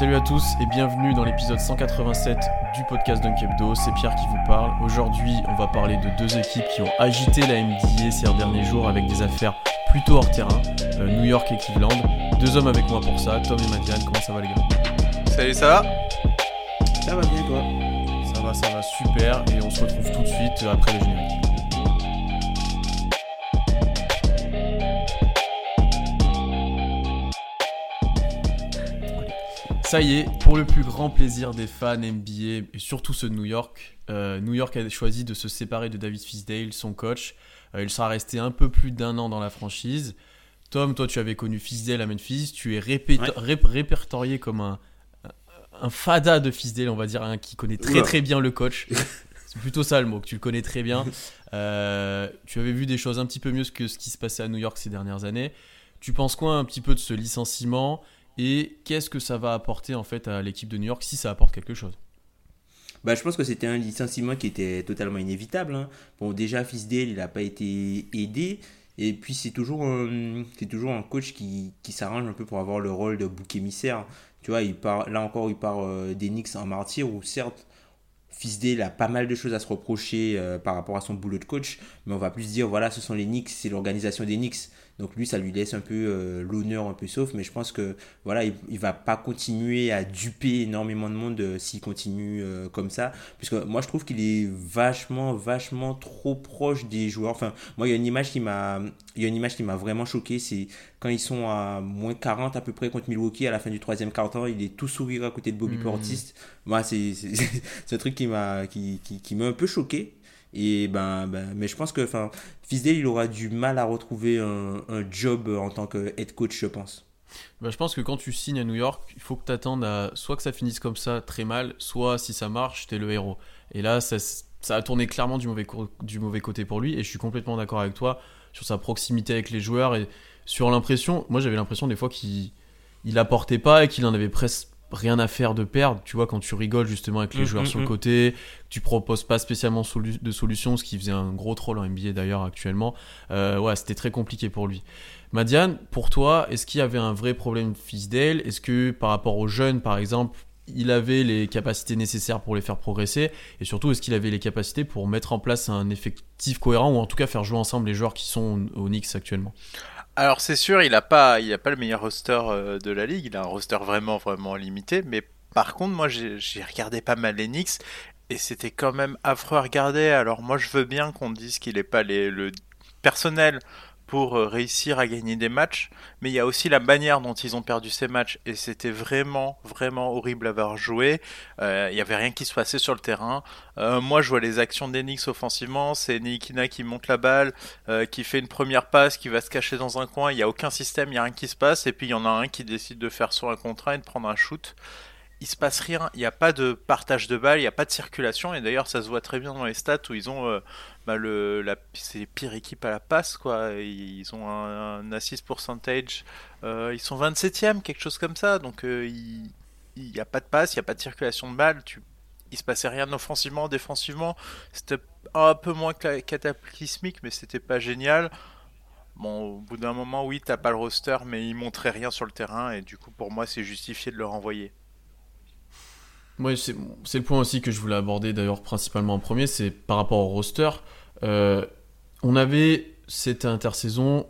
Salut à tous et bienvenue dans l'épisode 187 du podcast Dunkebdo. C'est Pierre qui vous parle. Aujourd'hui, on va parler de deux équipes qui ont agité la NBA ces derniers jours avec des affaires plutôt hors terrain, euh, New York et Cleveland. Deux hommes avec moi pour ça, Tom et Madiane. Comment ça va les gars? Salut, ça va? Ça va bien toi? Ça va, ça va super et on se retrouve tout de suite après le générique. Ça y est, pour le plus grand plaisir des fans NBA et surtout ceux de New York, euh, New York a choisi de se séparer de David Fisdale, son coach. Euh, il sera resté un peu plus d'un an dans la franchise. Tom, toi tu avais connu Fisdale à Memphis, tu es rép- répertorié comme un, un fada de Fisdale, on va dire, un qui connaît très Oula. très bien le coach. C'est plutôt ça le mot, que tu le connais très bien. Euh, tu avais vu des choses un petit peu mieux que ce qui se passait à New York ces dernières années. Tu penses quoi un petit peu de ce licenciement? Et qu'est-ce que ça va apporter en fait à l'équipe de New York si ça apporte quelque chose? Bah, je pense que c'était un licenciement qui était totalement inévitable. hein. Bon, déjà, Fisdale, il n'a pas été aidé. Et puis, c'est toujours, un- toujours un coach qui, qui s'arrange un peu pour avoir le rôle de bouc émissaire. Tu vois, il part, là encore, il part euh, Knicks en martyr, où certes, Fisdale a pas mal de choses à se reprocher euh, par rapport à son boulot de coach, mais on va plus dire, voilà, ce sont les Knicks, c'est l'organisation des Knicks. Donc lui, ça lui laisse un peu euh, l'honneur un peu sauf, mais je pense que voilà, il, il va pas continuer à duper énormément de monde euh, s'il continue euh, comme ça, puisque moi je trouve qu'il est vachement, vachement trop proche des joueurs. Enfin, moi il y a une image qui m'a, il y a une image qui m'a vraiment choqué, c'est quand ils sont à moins 40 à peu près contre Milwaukee à la fin du troisième quart-temps, il est tout sourire à côté de Bobby Mhm. Portis. Moi, c'est c'est- c'est un truc qui m'a qui, qui, qui m'a un peu choqué. Et ben, ben, mais je pense que Fisdale, il aura du mal à retrouver un, job en tant que head coach, je pense. Bah, Je pense que quand tu signes à New York, il faut que tu attendes à soit que ça finisse comme ça très mal, soit si ça marche, t'es le héros. Et là, ça, ça a tourné clairement du mauvais, co- du mauvais côté pour lui et je suis complètement d'accord avec toi sur sa proximité avec les joueurs et sur l'impression, moi j'avais l'impression des fois qu'il il apportait pas et qu'il en avait presque rien à faire de perdre. Tu vois, quand tu rigoles justement avec les Mm, joueurs mm, sur le mm. côté, tu proposes pas spécialement solu- de solutions, ce qui faisait un gros troll en NBA d'ailleurs actuellement. Euh, ouais, c'était très compliqué pour lui. Madiane, pour toi, est-ce qu'il y avait un vrai problème Fisdale? Est-ce que par rapport aux jeunes, par exemple, il avait les capacités nécessaires pour les faire progresser? Et surtout, est-ce qu'il avait les capacités pour mettre en place un effectif cohérent ou en tout cas faire jouer ensemble les joueurs qui sont au, au Knicks actuellement? Alors c'est sûr, il a pas, il a pas le meilleur roster euh, de la ligue. Il a un roster vraiment, vraiment limité. Mais par contre, moi, j'ai regardé pas mal les et c'était quand même affreux à regarder. Alors moi, je veux bien qu'on dise qu'il est pas le personnel pour euh, réussir à gagner des matchs, mais il y a aussi la manière dont ils ont perdu ces matchs et c'était vraiment, vraiment horrible à voir jouer. Euh, Il y avait rien qui se passait sur le terrain. Euh, moi, je vois les actions Knicks offensivement. C'est Nikina qui monte la balle, euh, qui fait une première passe, qui va se cacher dans un coin. Il n'y a aucun système, il n'y a rien qui se passe. Et puis il y en a un qui décide de faire sur un contrat et de prendre un shoot. Il se passe rien, il n'y a pas de partage de balles, il n'y a pas de circulation. Et d'ailleurs, ça se voit très bien dans les stats où ils ont euh, bah, le, la, c'est les pires équipes à la passe, quoi. Ils ont un, assist percentage, euh, ils sont 27e, quelque chose comme ça. Donc euh, il n'y a pas de passe, il n'y a pas de circulation de balles. Tu, il se passait rien offensivement, défensivement. C'était un peu moins cataclysmique, mais c'était pas génial. Bon, au bout d'un moment, oui, t'as pas le roster, mais il montrait rien sur le terrain, et du coup, pour moi, c'est justifié de le renvoyer. C'est le point aussi que je voulais aborder d'ailleurs principalement en premier, c'est par rapport au roster. Euh, on avait cette intersaison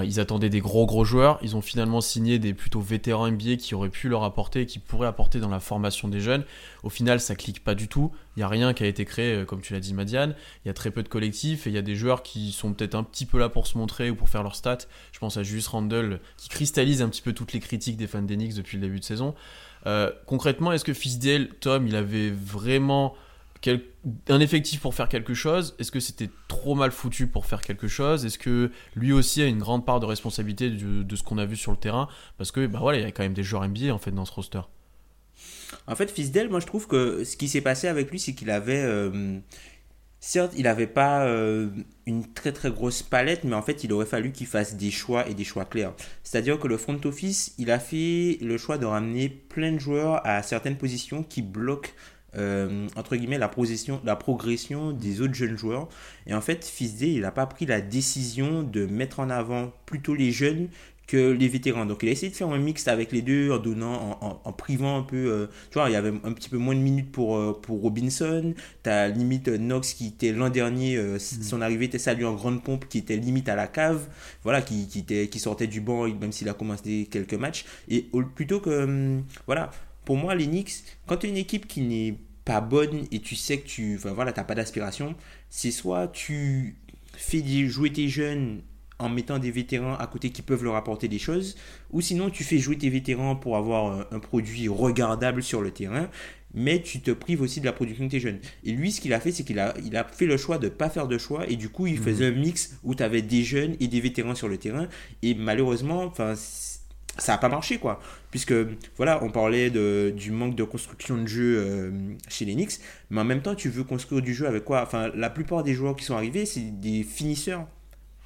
ils attendaient des gros gros joueurs. Ils ont finalement signé des plutôt vétérans NBA qui auraient pu leur apporter qui pourraient apporter dans la formation des jeunes. Au final, ça clique pas du tout. Il n'y a rien qui a été créé, euh, comme tu l'as dit, Madiane. Il y a très peu de collectifs et il y a des joueurs qui sont peut-être un petit peu là pour se montrer ou pour faire leur stats. Je pense à Julius Randle qui cristallise un petit peu toutes les critiques des fans d'Enix depuis le début de saison. Euh, concrètement, est-ce que Fisdale, Tom, il avait vraiment un effectif pour faire quelque chose? Est-ce que c'était trop mal foutu pour faire quelque chose? Est-ce que lui aussi a une grande part de responsabilité de, ce qu'on a vu sur le terrain? Parce que bah voilà, il y a quand même des joueurs NBA en fait dans ce roster. En fait, Fisdale, moi je trouve que ce qui s'est passé avec lui, c'est qu'il avait euh, certes, il n'avait pas euh, une très très grosse palette, mais en fait, il aurait fallu qu'il fasse des choix et des choix clairs. C'est-à-dire que le front office, il a fait le choix de ramener plein de joueurs à certaines positions qui bloquent euh, entre guillemets la progression, des autres jeunes joueurs. Et en fait, Fisdé, il n'a pas pris la décision de mettre en avant plutôt les jeunes que les vétérans. Donc il a essayé de faire un mix avec les deux en donnant, en, privant un peu. Euh, tu vois, il y avait un petit peu moins de minutes pour, euh, pour Robinson. Tu as limite Knox qui était l'an dernier, mm. son arrivée était saluée en grande pompe, qui était limite à la cave. Voilà, qui, qui, était, qui sortait du banc, même s'il a commencé quelques matchs. Et plutôt que. Hum, voilà pour moi, l'Enix, quand tu es une équipe qui n'est pas bonne et tu sais que tu enfin, voilà, pas d'aspiration, c'est soit tu fais jouer tes jeunes en mettant des vétérans à côté qui peuvent leur apporter des choses, ou sinon tu fais jouer tes vétérans pour avoir un, produit regardable sur le terrain, mais tu te prives aussi de la production de tes jeunes. Et lui, ce qu'il a fait, c'est qu'il a, il a fait le choix de ne pas faire de choix, et du coup, il mhm. faisait un mix où tu avais des jeunes et des vétérans sur le terrain, et malheureusement, enfin ça n'a pas marché quoi puisque voilà on parlait de, du manque de construction de jeu euh, chez les Knicks mais en même temps tu veux construire du jeu avec quoi? Enfin la plupart des joueurs qui sont arrivés c'est des finisseurs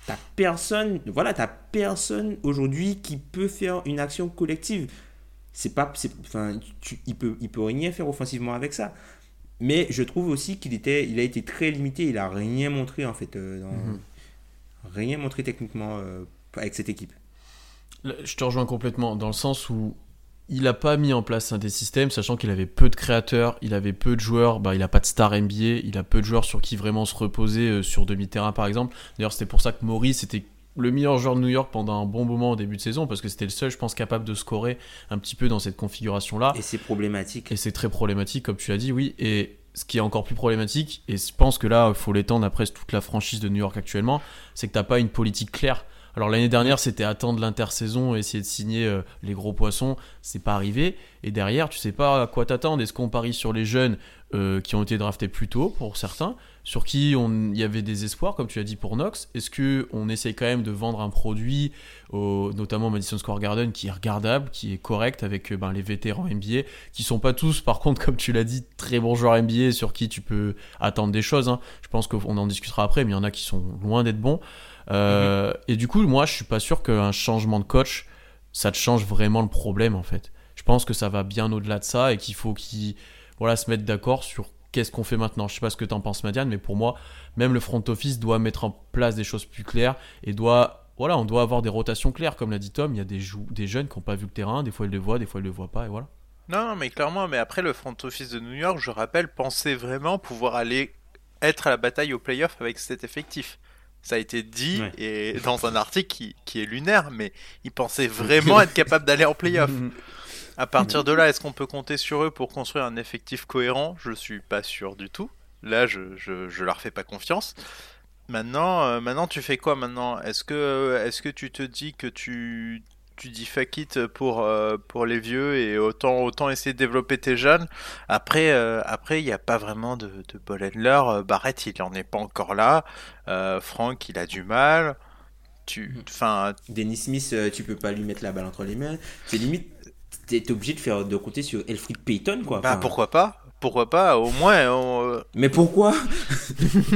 t'as personne voilà t'as personne aujourd'hui qui peut faire une action collective. C'est pas enfin il peut il peut rien faire offensivement avec ça. Mais je trouve aussi qu'il était il a été très limité. Il a rien montré en fait euh, mm-hmm. rien montré techniquement euh, avec cette équipe. Je te rejoins complètement dans le sens où il n'a pas mis en place un des systèmes, sachant qu'il avait peu de créateurs, il avait peu de joueurs, bah, il n'a pas de star NBA, il a peu de joueurs sur qui vraiment se reposer euh, sur demi-terrain par exemple. D'ailleurs, c'était pour ça que Maurice était le meilleur joueur de New York pendant un bon moment au début de saison, parce que c'était le seul, je pense, capable de scorer un petit peu dans cette configuration-là. Et c'est problématique. Et c'est très problématique, comme tu l'as dit, oui. Et ce qui est encore plus problématique, et je pense que là, il faut l'étendre après toute la franchise de New York actuellement, c'est que tu n'as pas une politique claire alors l'année dernière, c'était attendre l'intersaison, essayer de signer euh, les gros poissons, c'est pas arrivé. Et derrière, tu sais pas à quoi t'attendre. Est-ce qu'on parie sur les jeunes euh, qui ont été draftés plus tôt pour certains, sur qui il y avait des espoirs, comme tu l'as dit pour Knox? Est-ce que on essaye quand même de vendre un produit, notamment Madison Square Garden, qui est regardable, qui est correct avec euh, ben, les vétérans NBA, qui sont pas tous, par contre, comme tu l'as dit, très bons joueurs NBA sur qui tu peux attendre des choses. Hein. Je pense qu'on en discutera après, mais il y en a qui sont loin d'être bons. Euh, et du coup, moi, je suis pas sûr qu'un changement de coach, ça te change vraiment le problème en fait. Je pense que ça va bien au-delà de ça et qu'il faut qu'ils voilà, se mettre d'accord sur qu'est-ce qu'on fait maintenant. Je sais pas ce que tu en penses, Madiane, mais pour moi, même le front office doit mettre en place des choses plus claires et doit, voilà, on doit avoir des rotations claires, comme l'a dit Tom. Il y a des, des jeunes qui n'ont pas vu le terrain, des fois ils le voient, des fois ils le voient pas, et voilà. Non, mais clairement, mais après le front office de New York, je rappelle, pensait vraiment pouvoir aller être à la bataille au playoff avec cet effectif. Ça a été dit et dans un article qui, qui, est lunaire, mais ils pensaient vraiment être capables d'aller en playoff. À partir de là, est-ce qu'on peut compter sur eux pour construire un effectif cohérent? Je suis pas sûr du tout. Là, je, je, je leur fais pas confiance. Maintenant, euh, maintenant, tu fais quoi maintenant? Est-ce que, est-ce que tu te dis que tu, tu dis fuck it pour, euh, pour les vieux et autant, autant essayer de développer tes jeunes. Après, euh, après, il n'y a pas vraiment de, de ball handler. Euh, Barrett, il en est pas encore là. Franck, il a du mal. Tu, mhm. enfin. Dennis Smith, tu peux pas lui mettre la balle entre les mains. C'est limite, t'es obligé de faire de compter sur Elfrid Payton, quoi. Bah pourquoi pas? Pourquoi pas Au moins. Euh, mais pourquoi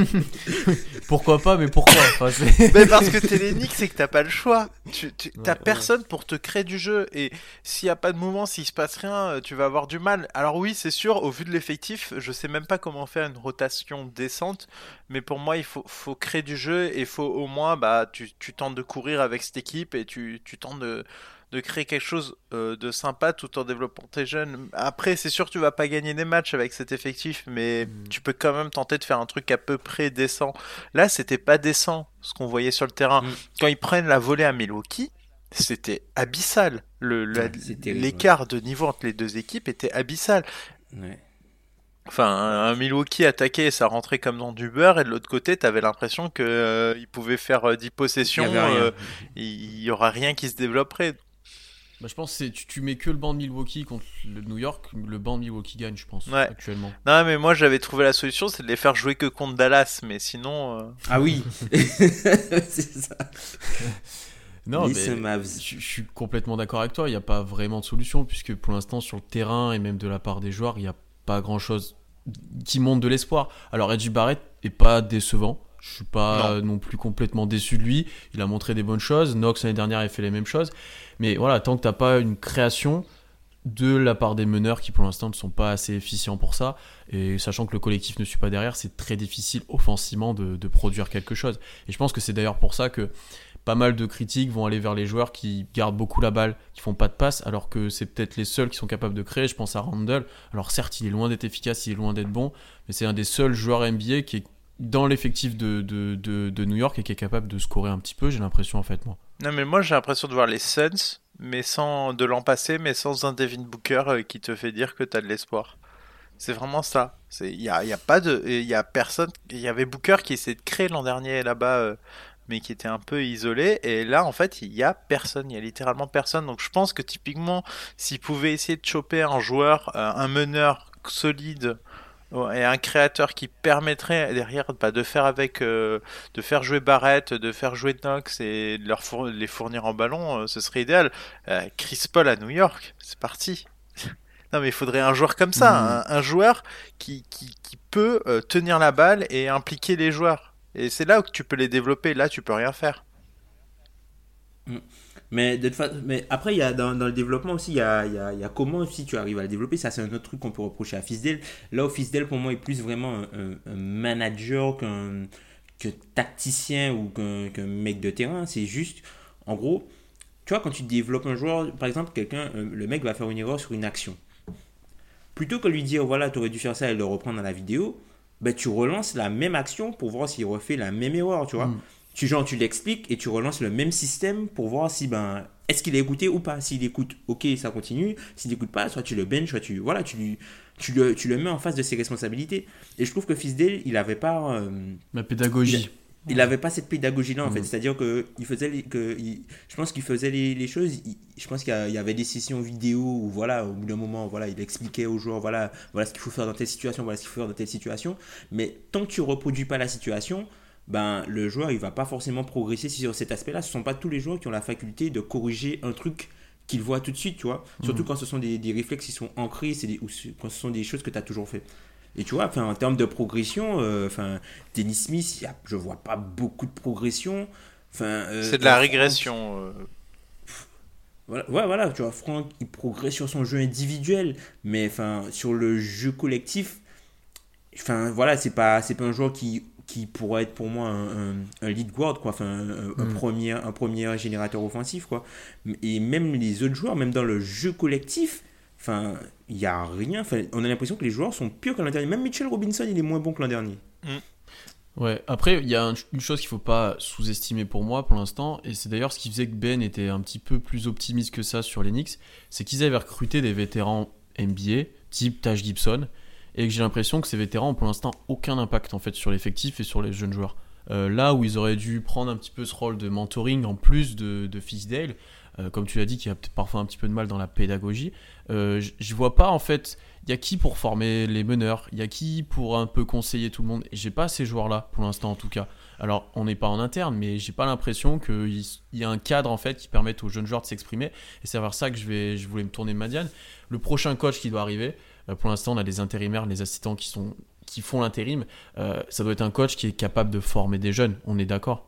Pourquoi pas Mais pourquoi? Mais parce que t'es c'est que t'as pas le choix. Tu, t'as personne pour te créer du jeu. Et s'il y a pas de mouvement, s'il se passe rien, euh, tu vas avoir du mal. Alors oui, c'est sûr, au vu de l'effectif, je sais même pas comment faire une rotation décente. Mais pour moi, il faut, faut créer du jeu et il faut au moins, bah, tu, tu tentes de courir avec cette équipe et tu, tu tentes de de créer quelque chose euh, de sympa tout en développant tes jeunes. Après, c'est sûr, tu vas pas gagner des matchs avec cet effectif, mais Mm. tu peux quand même tenter de faire un truc à peu près décent. Là, c'était pas décent ce qu'on voyait sur le terrain. Mm. Quand ils prennent la volée à Milwaukee, c'était abyssal. Le, Ouais, L'écart de niveau entre les deux équipes était abyssal. Ouais. Enfin, un, Milwaukee attaqué, ça rentrait comme dans du beurre, et de l'autre côté, t'avais l'impression que euh, ils pouvaient faire euh, 10 possessions, Il y avait rien. euh, il y aura rien qui se développerait. Bah, je pense que tu, tu mets que le banc de Milwaukee contre le New York, le banc de Milwaukee gagne, je pense, Ouais. actuellement. Non, mais moi j'avais trouvé la solution, c'est de les faire jouer que contre Dallas, mais sinon. euh, Ah oui, c'est ça. Non, mais je, je suis complètement d'accord avec toi. Il n'y a pas vraiment de solution puisque pour l'instant sur le terrain et même de la part des joueurs, il n'y a pas grand chose qui montre de l'espoir. Alors Reggie Barrett est pas décevant. Je suis pas non. plus complètement déçu de lui. Il a montré des bonnes choses. Knox l'année dernière a fait les mêmes choses. Mais voilà, tant que t'as pas une création de la part des meneurs qui pour l'instant ne sont pas assez efficients pour ça, et sachant que le collectif ne suit pas derrière, c'est très difficile offensivement de, de produire quelque chose. Et je pense que c'est d'ailleurs pour ça que pas mal de critiques vont aller vers les joueurs qui gardent beaucoup la balle, qui font pas de passe, alors que c'est peut-être les seuls qui sont capables de créer. Je pense à Randall. Alors certes, il est loin d'être efficace, il est loin d'être bon, mais c'est un des seuls joueurs NBA qui est dans l'effectif de, de, de, New York et qui est capable de scorer un petit peu, j'ai l'impression en fait moi. Non mais moi j'ai l'impression de voir les Suns, mais sans de l'an passé, mais sans un Devin Booker euh, qui te fait dire que t'as de l'espoir. C'est vraiment ça. Il y a, y a, pas de, il a personne. Il y avait Booker qui de créer l'an dernier là-bas. Euh, mais qui était un peu isolé. Et là, en fait, il y a personne. Il y a littéralement personne. Donc, je pense que typiquement, s'ils pouvaient essayer de choper un joueur, euh, un meneur solide et un créateur qui permettrait derrière bah, de faire avec, euh, de faire jouer Barrett, de faire jouer Knox et de leur four les fournir en ballon, euh, ce serait idéal. Chris Paul à New York, c'est parti. Non mais il faudrait un joueur comme ça, mmh. un, un, joueur qui, qui, qui peut euh, tenir la balle et impliquer les joueurs. Et c'est là où tu peux les développer, là tu peux rien faire. Mmh. Mais, de fa... mais après, il y a, dans, le développement aussi, il y a, y, a, comment aussi tu arrives à le développer. Ça, c'est un autre truc qu'on peut reprocher à Fisdale. Là où Fisdale, pour moi, est plus vraiment un, manager qu'un tacticien ou qu'un qu mec de terrain. C'est juste, en gros, tu vois, quand tu développes un joueur, par exemple, quelqu'un, le mec va faire une erreur sur une action. Plutôt que lui dire, voilà, tu aurais dû faire ça et le reprendre dans la vidéo, ben, tu relances la même action pour voir s'il refait la même erreur, tu vois. Mm. Tu, genre, tu l'expliques et tu relances le même système pour voir si, ben, est-ce qu'il a écouté ou pas. S'il écoute, ok, ça continue. S'il n'écoute pas, soit tu le bench, soit tu, voilà, tu, lui, tu, le, tu le mets en face de ses responsabilités. Et je trouve que Fisdale, il avait pas. Euh, la pédagogie. Il n'avait pas cette pédagogie-là, en mmh. fait. C'est-à-dire que il faisait les, que il, je pense qu'il faisait les, les choses. Il, je pense qu'il y, y, avait des sessions vidéo où, voilà, au bout d'un moment, voilà, il expliquait aux joueurs, voilà, voilà ce qu'il faut faire dans telle situation, voilà ce qu'il faut faire dans telle situation. Mais tant que tu reproduis pas la situation, ben, le joueur, il va pas forcément progresser sur cet aspect-là. Ce sont pas tous les joueurs qui ont la faculté de corriger un truc qu'ils voient tout de suite, tu vois. Mmh. Surtout quand ce sont des, des réflexes qui sont ancrés, des, ou quand ce sont des choses que tu as toujours fait. Et tu vois, enfin, en termes de progression, euh, enfin, Dennis Smith, a, je vois pas beaucoup de progression. Enfin, euh, c'est de la régression. Euh... Voilà, ouais, voilà, tu vois, Franck, il progresse sur son jeu individuel, mais enfin, sur le jeu collectif, enfin, voilà, c'est pas, c'est pas un joueur qui, qui pourrait être pour moi un, un, un lead guard, quoi, enfin, un, un mm. premier, un premier générateur offensif, quoi. Et même les autres joueurs, même dans le jeu collectif, Enfin, il n'y a rien. Enfin, on a l'impression que les joueurs sont pires que l'an dernier. Même Mitchell Robinson, il est moins bon que l'an dernier. Mm. Ouais, après, il y a un, une chose qu'il ne faut pas sous-estimer pour moi pour l'instant, et c'est d'ailleurs ce qui faisait que Ben était un petit peu plus optimiste que ça sur les Knicks, c'est qu'ils avaient recruté des vétérans NBA, type Taj Gibson, et que j'ai l'impression que ces vétérans ont pour l'instant aucun impact en fait sur l'effectif et sur les jeunes joueurs. Euh, là où ils auraient dû prendre un petit peu ce rôle de mentoring en plus de, de Fisdale, euh, comme tu l'as dit, qui a parfois un petit peu de mal dans la pédagogie. Euh, je vois pas en fait, il y a qui pour former les meneurs, il y a qui pour un peu conseiller tout le monde? Et j'ai pas ces joueurs-là pour l'instant en tout cas. Alors on n'est pas en interne, mais j'ai pas l'impression qu'il y a un cadre en fait qui permette aux jeunes joueurs de s'exprimer. Et c'est vers ça que je voulais me tourner Madiane. Le prochain coach qui doit arriver, pour l'instant on a des intérimaires, les assistants qui sont qui font l'intérim. Euh, ça doit être un coach qui est capable de former des jeunes. On est d'accord?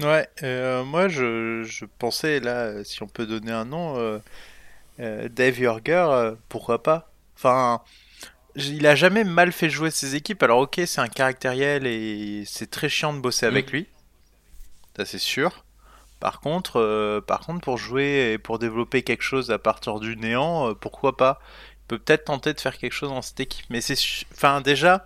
Ouais, euh, moi je, je, pensais là, si on peut donner un nom, euh, euh, Dave Yorger, pourquoi pas? Enfin, il a jamais mal fait jouer ses équipes. Alors ok, c'est un caractériel et c'est très chiant de bosser avec mmh. lui, ça c'est sûr. Par contre, par contre, pour jouer et pour développer quelque chose à partir du néant, pourquoi pas? Peut peut-être tenter de faire quelque chose dans cette équipe. Mais c'est, enfin, déjà,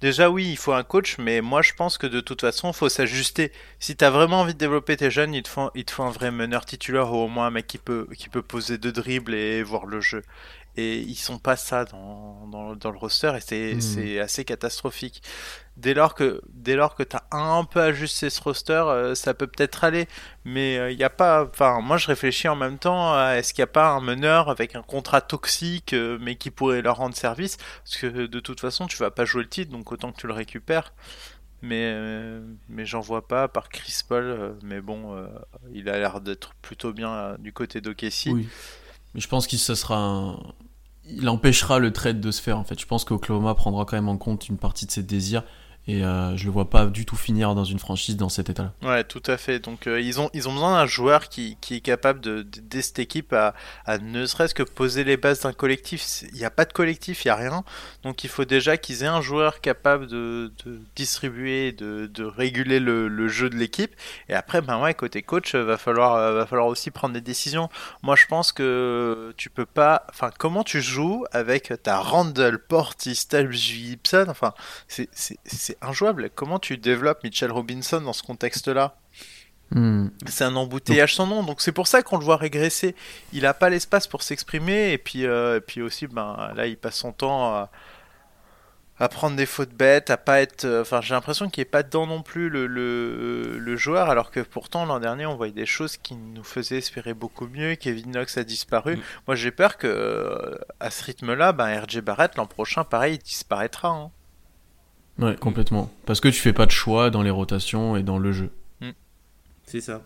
Déjà oui, il faut un coach, mais moi je pense que de toute façon, il faut s'ajuster. Si tu as vraiment envie de développer tes jeunes, il te faut, il te faut un vrai meneur titulaire ou au moins un mec qui peut, qui peut poser deux dribbles et voir le jeu et ils sont pas ça dans, dans, dans le roster et hmm. c'est assez catastrophique. Dès lors que dès lors que t'as un peu ajusté ce roster, euh, ça peut peut-être aller, mais il euh, n'y a pas. Enfin, moi je réfléchis en même temps à est-ce qu'il n'y a pas un meneur avec un contrat toxique, euh, mais qui pourrait leur rendre service, parce que de toute façon tu vas pas jouer le titre, donc autant que tu le récupères mais mais j'en vois pas par Chris Paul mais bon il a l'air d'être plutôt bien du côté d'Okessi oui. mais je pense qu'il ce sera il empêchera le trade de se faire en fait. Je pense qu'Oklahoma prendra quand même en compte une partie de ses désirs et euh, je le vois pas du tout finir dans une franchise dans cet état-là. Ouais, tout à fait. Donc euh, ils, ont, ils ont besoin d'un joueur qui, qui, est capable de d'aider cette équipe à, à ne serait-ce que poser les bases d'un collectif. Il n'y a pas de collectif, il n'y a rien. Donc il faut déjà qu'ils aient un joueur capable de, de distribuer, de, de réguler le, le, jeu de l'équipe. Et après, ben ouais, côté coach, va falloir, va falloir aussi prendre des décisions. Moi, je pense que tu peux pas. Enfin, comment tu joues avec ta Randall, Portis, Gibson? Enfin, c'est c'est injouable. Comment tu développes Mitchell Robinson dans ce contexte-là hmm. C'est un embouteillage sans nom, donc c'est pour ça qu'on le voit régresser. Il n'a pas l'espace pour s'exprimer, et puis, euh, et puis aussi, ben, là, il passe son temps à, prendre des fautes bêtes, à pas être. Euh, enfin, j'ai l'impression qu'il n'est pas dedans non plus le, le, joueur, alors que pourtant l'an dernier, on voyait des choses qui nous faisaient espérer beaucoup mieux. Kevin Knox a disparu. Hmm. Moi, j'ai peur que euh, à ce rythme-là, ben, RJ Barrett l'an prochain, pareil, il disparaîtra. Hein. Ouais, complètement. Parce que tu fais pas de choix dans les rotations et dans le jeu. Mm. C'est ça.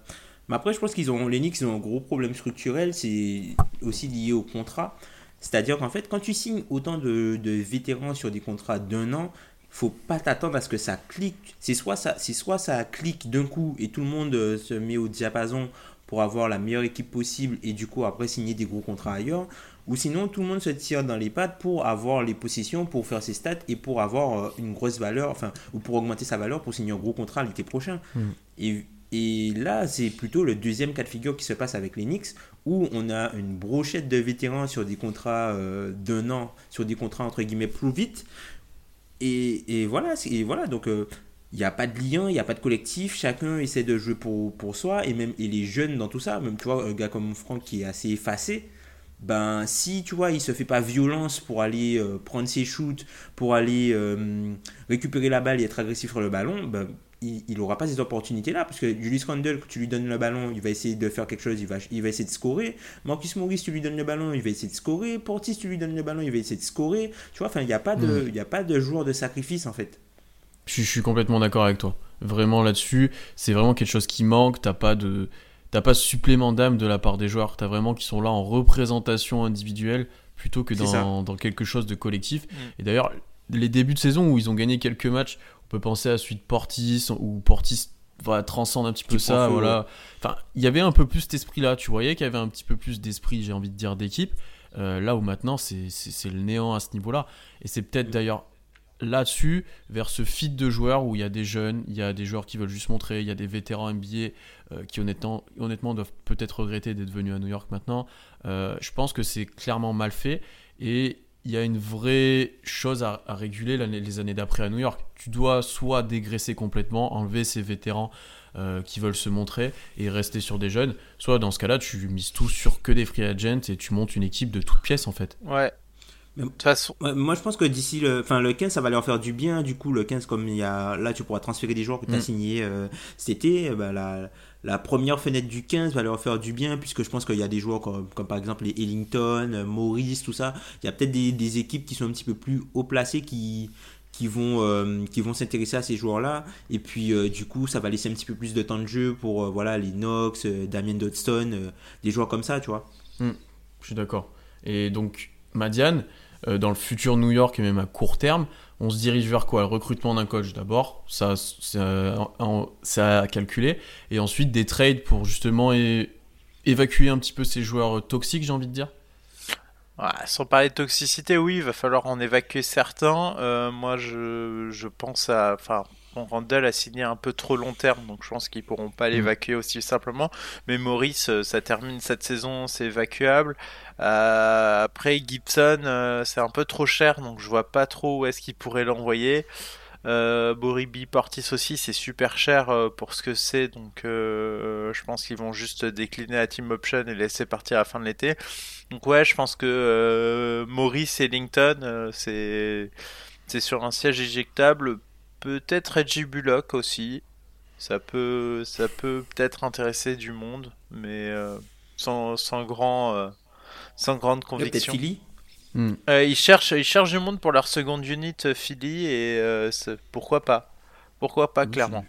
Mais après, je pense qu'ils ont, les Knicks ont un gros problème structurel, c'est aussi lié au contrat. C'est-à-dire qu'en fait, quand tu signes autant de, de vétérans sur des contrats d'un an, faut pas t'attendre à ce que ça clique. C'est soit ça, c'est soit ça clique d'un coup et tout le monde euh, se met au diapason pour avoir la meilleure équipe possible et du coup après signer des gros contrats ailleurs, ou sinon, tout le monde se tire dans les pattes pour avoir les possessions, pour faire ses stats et pour avoir euh, une grosse valeur, enfin, ou pour augmenter sa valeur pour signer un gros contrat l'été prochain. Hmm. Et, et, là, c'est plutôt le deuxième cas de figure qui se passe avec les Knicks, où on a une brochette de vétérans sur des contrats euh, d'un an, sur des contrats entre guillemets plus vite. Et, et voilà, et voilà, donc. Euh, il n'y a pas de lien, il n'y a pas de collectif, chacun essaie de jouer pour, pour soi, et même et les jeunes dans tout ça, même tu vois, un gars comme Franck qui est assez effacé, ben si tu vois il se fait pas violence pour aller euh, prendre ses shoots pour aller euh, récupérer la balle et être agressif sur le ballon ben il n'aura pas ces opportunités là parce que Julius Randle tu lui donnes le ballon il va essayer de faire quelque chose il va, il va essayer de scorer. Marcus Morris tu lui donnes le ballon il va essayer de scorer. Portis tu lui donnes le ballon il va essayer de scorer. Tu vois enfin il n'y a pas de il a pas de joueur de sacrifice en fait. Je, je suis complètement d'accord avec toi. Vraiment là-dessus c'est vraiment quelque chose qui manque. T'as pas de t'as pas ce supplément d'âme de la part des joueurs. T'as vraiment qui sont là en représentation individuelle plutôt que dans, quelque chose de collectif. Mm. Et d'ailleurs, les débuts de saison où ils ont gagné quelques matchs, on peut penser à suite Portis ou Portis va transcende un petit peu ça. Voilà. Enfin, il y avait un peu plus cet esprit-là. Tu voyais qu'il y avait un petit peu plus d'esprit, j'ai envie de dire, d'équipe. Euh, là où maintenant, c'est le néant à ce niveau-là. Et c'est peut-être mm. d'ailleurs là-dessus, vers ce fit de joueurs où il y a des jeunes, il y a des joueurs qui veulent juste montrer, il y a des vétérans NBA euh, qui honnêtement, honnêtement doivent peut-être regretter d'être venus à New York maintenant. Euh, je pense que c'est clairement mal fait et il y a une vraie chose à, réguler les années d'après à New York. Tu dois soit dégraisser complètement, enlever ces vétérans euh, qui veulent se montrer et rester sur des jeunes, soit dans ce cas-là, tu mises tout sur que des free agents et tu montes une équipe de toutes pièces en fait. Ouais, de toute façon. Moi, je pense que d'ici le, enfin, le 15, ça va leur faire du bien. Du coup, le 15, comme il y a, là, tu pourras transférer des joueurs que tu as mm. signés euh, cet été. Bah, la, la, première fenêtre du 15 va leur faire du bien, puisque je pense qu'il y a des joueurs comme, comme, par exemple les Ellington, euh, Maurice, tout ça. Il y a peut-être des, des, équipes qui sont un petit peu plus haut placées qui, qui vont, euh, qui vont s'intéresser à ces joueurs-là. Et puis, du coup, ça va laisser un petit peu plus de temps de jeu pour voilà, les Knox, Damien Dodson, des joueurs comme ça, tu vois. Mm. Je suis d'accord. Et donc, Madiane, dans le futur New York et même à court terme, on se dirige vers quoi? Le recrutement d'un coach d'abord, ça c'est à calculer, et ensuite des trades pour justement évacuer un petit peu ces joueurs toxiques, j'ai envie de dire? sans parler de toxicité, oui, il va falloir en évacuer certains. Euh, moi, je, je pense à, enfin, Bon, Randall a signé un peu trop long terme, donc je pense qu'ils pourront pas l'évacuer aussi simplement. Mais Maurice, ça termine cette saison, c'est évacuable. après Gibson, c'est un peu trop cher, donc je vois pas trop où est-ce qu'il pourrait l'envoyer. Euh, Boribi Portis aussi, c'est super cher euh, pour ce que c'est, donc euh, je pense qu'ils vont juste décliner la team option et laisser partir à la fin de l'été. Donc ouais, je pense que Maurice et Linton, c'est c'est sur un siège éjectable. Peut-être Reggie Bullock aussi. Ça peut ça peut peut-être intéresser du monde, mais sans, sans grand sans grande conviction. Philly Hmm. Euh, ils, cherchent, ils cherchent du monde pour leur seconde unit euh, Philly et euh, pourquoi pas Pourquoi pas, clairement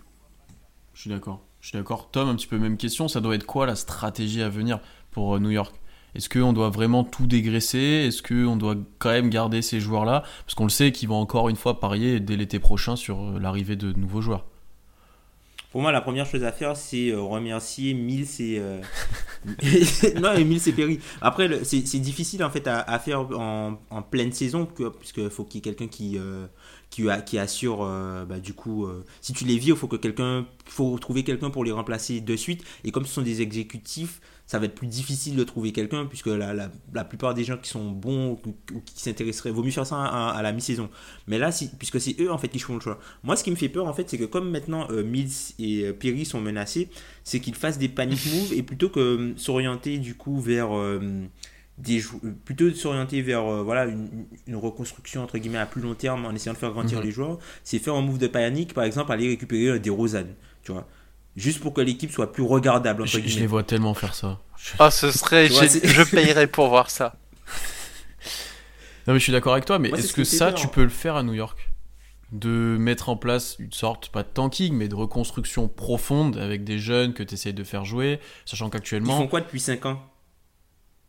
Je suis d'accord. Je suis d'accord. Tom, un petit peu même question. Ça doit être quoi la stratégie à venir pour New York? Est-ce qu'on doit vraiment tout dégraisser? Est-ce qu'on doit quand même garder ces joueurs-là? Parce qu'on le sait qu'ils vont encore une fois parier dès l'été prochain sur l'arrivée de nouveaux joueurs. Pour moi, la première chose à faire, c'est euh, remercier Mills et. Euh, non, Mills et Perry. Après, c'est difficile en fait à, faire en, pleine saison, puisqu'il faut qu'il y ait quelqu'un qui, euh, qui, assure. bah, du coup, si tu les vires, il faut que quelqu'un. faut trouver quelqu'un pour les remplacer de suite. Et comme ce sont des exécutifs, ça va être plus difficile de trouver quelqu'un puisque la, la, plupart des gens qui sont bons ou, qui s'intéresseraient, vaut mieux faire ça à, la mi-saison. Mais là, si, puisque c'est eux en fait qui font le choix. Moi, ce qui me fait peur en fait, c'est que comme maintenant euh, Mills et euh, Perry sont menacés, c'est qu'ils fassent des panic moves et plutôt que euh, s'orienter du coup vers des plutôt s'orienter vers voilà une, reconstruction entre guillemets à plus long terme en essayant de faire grandir les joueurs, c'est faire un move de panique, par exemple aller récupérer des Rosanne, tu vois juste pour que l'équipe soit plus regardable. Je, je, les vois tellement faire ça. Ah, ce serait. je payerais pour voir ça. Non, mais je suis d'accord avec toi, mais est-ce que, ça, tu peux le faire à New York? De mettre en place une sorte, pas de tanking, mais de reconstruction profonde avec des jeunes que tu essayes de faire jouer, sachant qu'actuellement. Ils font quoi depuis 5 ans?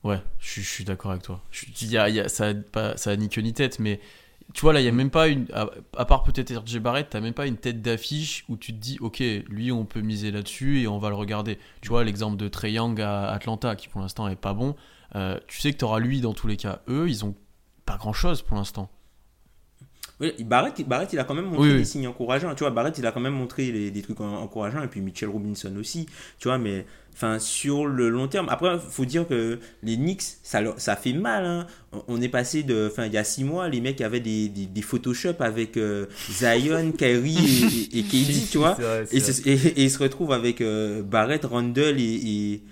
Ouais, je, suis d'accord avec toi. Je, y a, y a, ça, a pas, ça a ni queue ni tête, mais tu vois, là, il n'y a même pas une. À, part peut-être RJ Barrett, tu même pas une tête d'affiche où tu te dis, ok, lui, on peut miser là-dessus et on va le regarder. Tu vois, l'exemple de Trey Young à Atlanta, qui pour l'instant est pas bon. Euh, tu sais que tu auras lui dans tous les cas. Eux, ils ont pas grand-chose pour l'instant. Oui, Barrett, Barrett, il a quand même montré des signes encourageants. Tu vois, Barrett, il a quand même montré des trucs encourageants. Et puis Mitchell Robinson aussi. Tu vois, mais enfin, sur le long terme. Après, faut dire que les Knicks, ça, ça fait mal. Hein. On est passé de. Enfin, il y a six mois, les mecs avaient des, des, Photoshop avec euh, Zion, Kyrie et, et, tu vois. et, et, ils se retrouvent avec euh, Barrett, Randall et,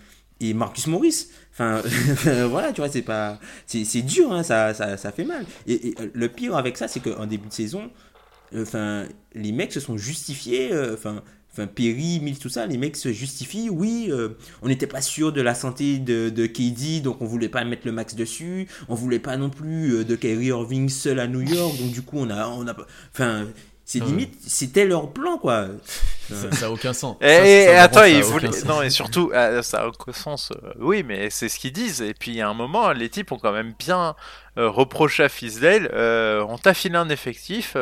et, Marcus Morris. Enfin, voilà, tu vois, c'est pas, c'est dur, hein, ça, ça, ça, fait mal. Et, le pire avec ça, c'est qu'en début de saison, enfin, les mecs se sont justifiés, euh, enfin, enfin Perry, Mills, tout ça, les mecs se justifient. Oui, euh, on n'était pas sûr de la santé de, de KD, donc on voulait pas mettre le max dessus. On voulait pas non plus euh, de Kyrie Irving seul à New York, donc du coup on a, on a, enfin c'est limite, c'était leur plan, quoi. Ça n'a aucun sens. Et, attends, ils voulaient... Non, et surtout, ah, ça n'a aucun sens. Euh, oui, mais c'est ce qu'ils disent. Et puis, il y a un moment, les types ont quand même bien euh, reproché à Fisdale euh, on t'a filé un effectif.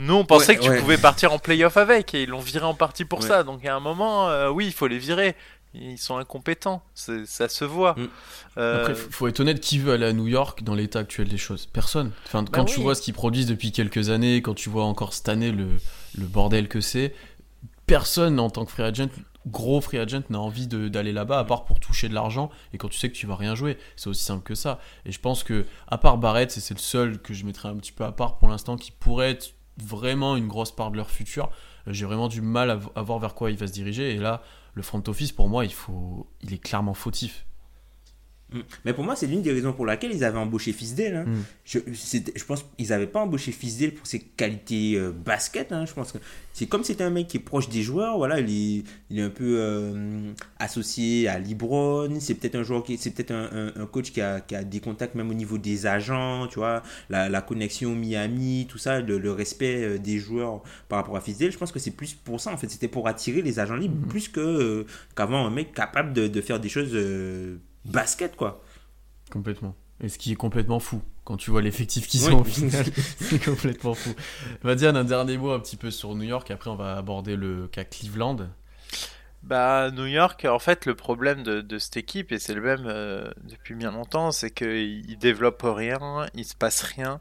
nous, on pensait que tu pouvais partir en playoff avec. Et ils l'ont viré en partie pour ça. Donc, il y a un moment, oui, il faut les virer ils sont incompétents, ça se voit. Mm. Euh... Après, faut être honnête, qui veut aller à New York dans l'état actuel des choses? Personne. Enfin, bah quand tu vois ce qu'ils produisent depuis quelques années, quand tu vois encore cette année le, le bordel que c'est, personne en tant que free agent, gros free agent, n'a envie d'aller là-bas à part pour toucher de l'argent et quand tu sais que tu vas rien jouer. C'est aussi simple que ça. Et je pense que, à part Barrett, c'est le seul que je mettrais un petit peu à part pour l'instant qui pourrait être vraiment une grosse part de leur futur. Euh, j'ai vraiment du mal à, à voir vers quoi il va se diriger. Et là, le front office, pour moi, il, faut, il est clairement fautif. Mm. Mais pour moi, c'est l'une des raisons pour laquelle ils avaient embauché Fisdale. Hein. Mm. Je, je, pense qu'ils n'avaient pas embauché Fisdale pour ses qualités euh, basket. Hein. Je pense que c'est comme c'était un mec qui est proche des joueurs. Voilà, il est, il est un peu euh, associé à Libron. C'est peut-être un joueur qui, c'est peut-être un, un, coach qui a, qui a, des contacts même au niveau des agents. Tu vois, la, la connexion Miami, tout ça, le, respect euh, des joueurs par rapport à Fisdale. Je pense que c'est plus pour ça. En fait, c'était pour attirer les agents libres mm. plus que qu'avoir un mec capable de, de faire des choses basket, quoi. Complètement. Et ce qui est complètement fou. Quand tu vois l'effectif qu'ils ont au final, c'est complètement fou. On va dire un dernier mot un petit peu sur New York, après on va aborder le cas Cleveland. Bah, New York, en fait, le problème de, cette équipe, et c'est le même euh, depuis bien longtemps, c'est qu'ils développent rien, il se passe rien,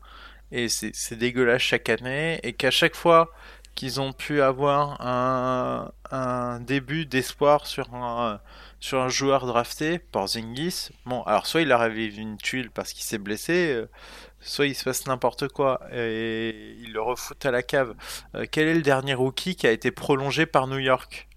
et c'est dégueulasse chaque année, et qu'à chaque fois qu'ils ont pu avoir un, un début d'espoir sur un, sur un joueur drafté, Porzingis. Bon, alors soit il arrive une tuile parce qu'il s'est blessé, euh, soit il se passe n'importe quoi et il le refoute à la cave. Euh, quel est le dernier rookie qui a été prolongé par New York?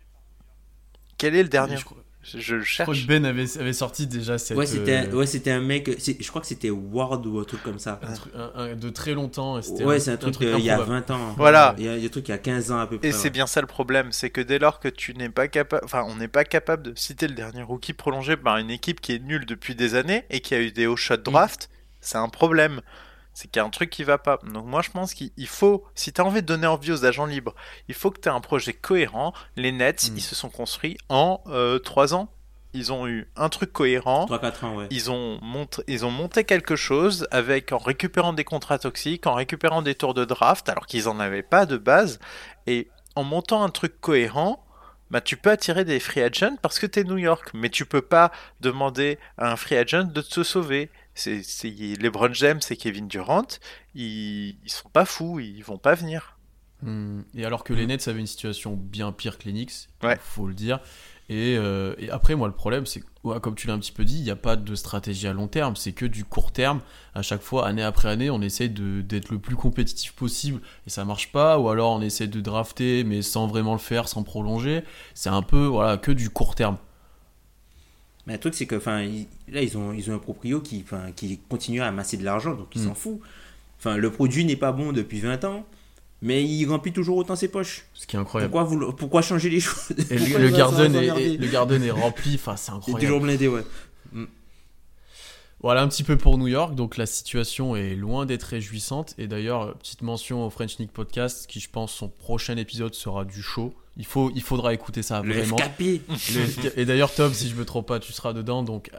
Quel est le dernier Je Je, je Je crois cherche. que Ben avait, avait sorti déjà cette. Ouais, c'était un, euh, ouais, c'était un mec. c'est- Je crois que c'était Ward ou un truc comme ça. un truc- un- un- de très longtemps. et c'était Ouais, c'est un truc, euh, il y a improbable. 20 ans. Voilà. Il y a, il y a un truc il y a 15 ans à peu près. Et c'est ouais. bien ça le problème, c'est que dès lors que tu n'es pas capable, enfin, on n'est pas capable de citer le dernier rookie prolongé par une équipe qui est nulle depuis des années et qui a eu des hauts shot draft, c'est un problème. C'est qu'il y a un truc qui va pas. Donc moi je pense qu'il il faut, si tu as envie de donner envie aux agents libres, il faut que tu aies un projet cohérent. Les Nets, Mm. ils se sont construits en 3 ans. Ils ont eu un truc cohérent. 3-4 ans, ouais. Ils ont, montré, ils ont monté quelque chose avec en récupérant des contrats toxiques, en récupérant des tours de draft, alors qu'ils en avaient pas de base, et en montant un truc cohérent, bah tu peux attirer des free agents parce que t'es New York, mais tu peux pas demander à un free agent de te sauver. C'est, LeBron James et Kevin Durant, ils, ils sont pas fous, ils vont pas venir. Hmm. Et alors que les Nets avaient une situation bien pire que les Knicks, Ouais. faut le dire. Et, euh, et après, moi, le problème, c'est que, ouais, comme tu l'as un petit peu dit, il n'y a pas de stratégie à long terme, c'est que du court terme. À chaque fois, année après année, on essaye d'être le plus compétitif possible et ça marche pas. Ou alors, on essaie de drafter, mais sans vraiment le faire, sans prolonger. C'est un peu, voilà, que du court terme. Mais le truc, c'est que enfin, ils- là, ils ont, ils ont un proprio qui, enfin, qui continue à amasser de l'argent, donc ils Mm. s'en fout. Enfin, le produit n'est pas bon depuis 20 ans, mais il remplit toujours autant ses poches. Ce qui est incroyable. Pourquoi, vous, pourquoi changer les choses? Et le, le garden est, le garden est rempli, enfin, c'est Il est incroyable. toujours blindé, ouais. Voilà un petit peu pour New York, donc la situation est loin d'être réjouissante. Et d'ailleurs, petite mention au French Nick Podcast, qui je pense son prochain épisode sera du show. Il, faut, il faudra écouter ça Le vraiment. Le- et d'ailleurs, Tom, si je me trompe pas, tu seras dedans. Donc,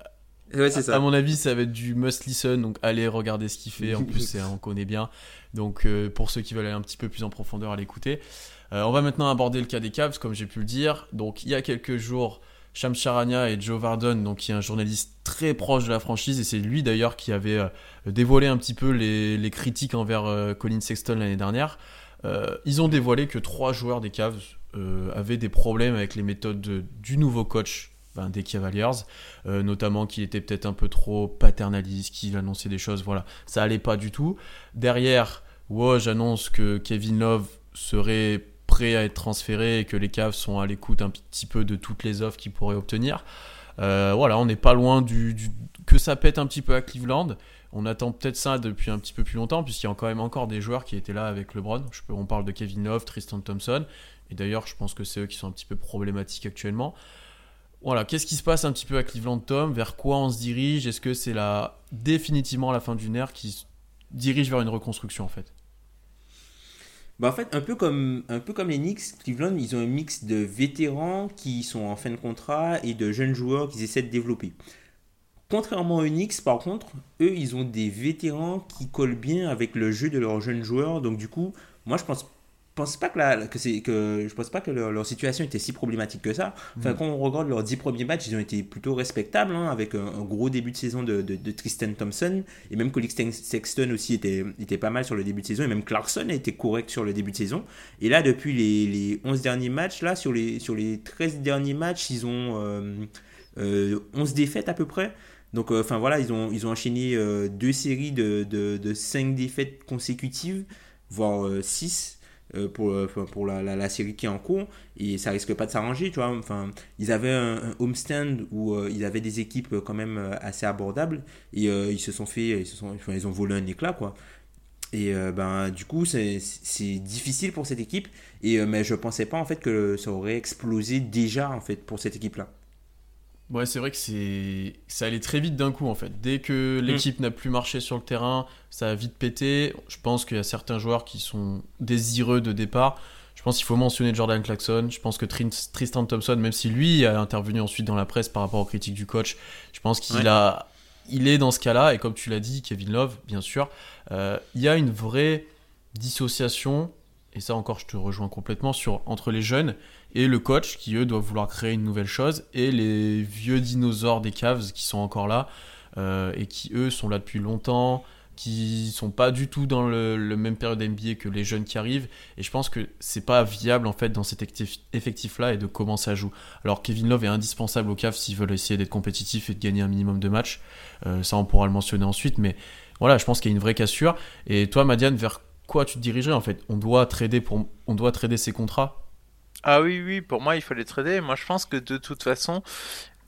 Ouais, à ça. mon avis, ça va être du must listen. Donc, allez regarder ce qu'il fait. En plus, c'est- on connaît bien. Donc, euh, pour ceux qui veulent aller un petit peu plus en profondeur, à l'écouter. Euh, on va maintenant aborder le cas des Cavs, comme j'ai pu le dire. Donc, il y a quelques jours, Sham Charania et Joe Vardon, donc qui est un journaliste très proche de la franchise, et c'est lui d'ailleurs qui avait euh, dévoilé un petit peu les, les critiques envers euh, Colin Sexton l'année dernière. Euh, ils ont dévoilé que trois joueurs des Cavs euh, avaient des problèmes avec les méthodes de- du nouveau coach ben, des Cavaliers, euh, notamment qu'il était peut-être un peu trop paternaliste, qu'il annonçait des choses, voilà, ça allait pas du tout. Derrière, Woj annonce que Kevin Love serait prêt à être transféré et que les Cavs sont à l'écoute un petit peu de toutes les offres qu'ils pourraient obtenir. Euh, voilà, on n'est pas loin du, que ça pète un petit peu à Cleveland. On attend peut-être ça depuis un petit peu plus longtemps, puisqu'il y a quand même encore des joueurs qui étaient là avec LeBron. Je on parle de Kevin Love, Tristan Thompson, et d'ailleurs, je pense que c'est eux qui sont un petit peu problématiques actuellement. Voilà, qu'est-ce qui se passe un petit peu à Cleveland, Tom? Vers quoi on se dirige? Est-ce que c'est la, définitivement la fin d'une ère qui se dirige vers une reconstruction en fait? Bah en fait, un peu comme, un peu comme les Knicks, Cleveland, ils ont un mix de vétérans qui sont en fin de contrat et de jeunes joueurs qu'ils essaient de développer. Contrairement aux Knicks, par contre, eux, ils ont des vétérans qui collent bien avec le jeu de leurs jeunes joueurs. Donc du coup, moi, je pense, pense pas que, la, que c'est que je pense pas que leur, leur situation était si problématique que ça. Enfin, quand on regarde leurs 10 premiers matchs, ils ont été plutôt respectables, hein, avec un, un gros début de saison de, de, de Tristan Thompson et même Colin Sexton aussi était, était pas mal sur le début de saison et même Clarkson a été correct sur le début de saison. Et là, depuis les, les 11 derniers matchs, là, sur les, sur les 13 derniers matchs, ils ont euh, euh, 11 défaites à peu près. Donc, euh, enfin voilà, ils ont, ils ont enchaîné euh, deux séries de, de, de 5 défaites consécutives, voire 6 euh, pour, euh, pour la, la, série qui est en cours. Et ça risque pas de s'arranger, tu vois. Enfin, ils avaient un, un homestand où euh, ils avaient des équipes quand même euh, assez abordables et euh, ils se sont fait, ils, se sont, enfin, ils ont volé un éclat, quoi. Et euh, ben, du coup, c'est difficile pour cette équipe. Et, euh, mais je pensais pas en fait que ça aurait explosé déjà en fait pour cette équipe-là. Ouais, c'est vrai que c'est ça allait très vite d'un coup en fait. Dès que l'équipe mmh. n'a plus marché sur le terrain, ça a vite pété. Je pense qu'il y a certains joueurs qui sont désireux de départ. Je pense qu'il faut mentionner Jordan Clarkson. Je pense que Tristan Thompson, même si lui a intervenu ensuite dans la presse par rapport aux critiques du coach, je pense qu'il ouais. a, il est dans ce cas-là. Et comme tu l'as dit, Kevin Love, bien sûr, euh, il y a une vraie dissociation. Et ça encore, je te rejoins complètement sur entre les jeunes et le coach qui eux doivent vouloir créer une nouvelle chose et les vieux dinosaures des Cavs qui sont encore là euh, et qui eux sont là depuis longtemps qui sont pas du tout dans le, même période NBA que les jeunes qui arrivent. Et je pense que c'est pas viable en fait dans cet effectif-là et de commencer à jouer. Alors Kevin Love est indispensable au CAF s'ils veulent essayer d'être compétitifs et de gagner un minimum de matchs. Euh, ça, on pourra le mentionner ensuite. Mais voilà, je pense qu'il y a une vraie cassure. Et toi, Madiane, vers quoi tu te dirigerais en fait? On doit trader pour, on doit trader ses contrats? Ah oui, oui, pour moi, il faut les trader. Moi, je pense que de toute façon,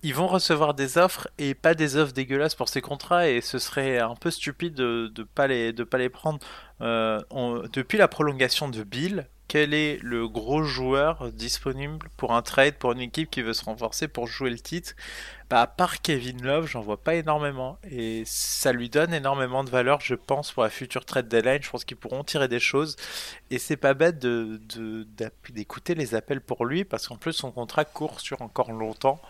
ils vont recevoir des offres et pas des offres dégueulasses pour ces contrats et ce serait un peu stupide de ne pas, les, de pas les prendre. Euh, depuis la prolongation de Bill, quel est le gros joueur disponible pour un trade pour une équipe qui veut se renforcer pour jouer le titre? Bah, À part Kevin Love, j'en vois pas énormément et ça lui donne énormément de valeur, je pense, pour la future trade deadline. Je pense qu'ils pourront tirer des choses et c'est pas bête de, d'écouter les appels pour lui parce qu'en plus son contrat court sur encore longtemps.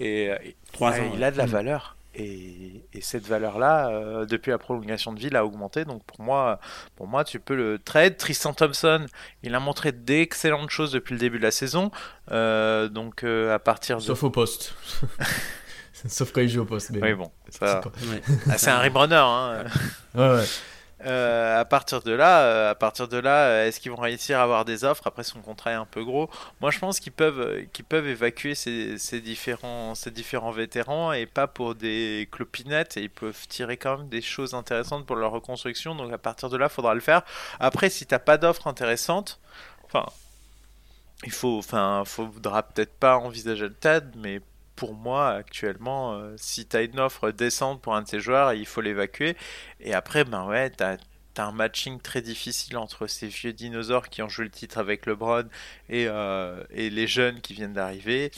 Et, euh, ans, il a de la valeur. Et, cette valeur-là, euh, depuis la prolongation de vie, a augmenté. Donc pour moi, pour moi, tu peux le trade. Tristan Thompson, il a montré d'excellentes choses depuis le début de la saison. Euh, donc à partir de... Sauf au poste. Sauf quand il joue au poste. Oui, bon. Ça... Ah, c'est un rimrunner. Hein. ouais, ouais. Euh, à partir de là, euh, à partir de là, euh, est-ce qu'ils vont réussir à avoir des offres Après, son contrat est un peu gros. Moi, je pense qu'ils peuvent, qu'ils peuvent évacuer ces, différents, ces différents vétérans et pas pour des clopinettes. Et ils peuvent tirer quand même des choses intéressantes pour leur reconstruction. Donc, à partir de là, faudra le faire. Après, si t'as pas d'offres intéressantes, enfin, il faut, enfin, faudra peut-être pas envisager le TAD, mais pour moi, actuellement, euh, si tu as une offre décente pour un de ces joueurs, il faut l'évacuer. Et après, ben ouais, tu as, un matching très difficile entre ces vieux dinosaures qui ont joué le titre avec LeBron et, euh, et les jeunes qui viennent d'arriver.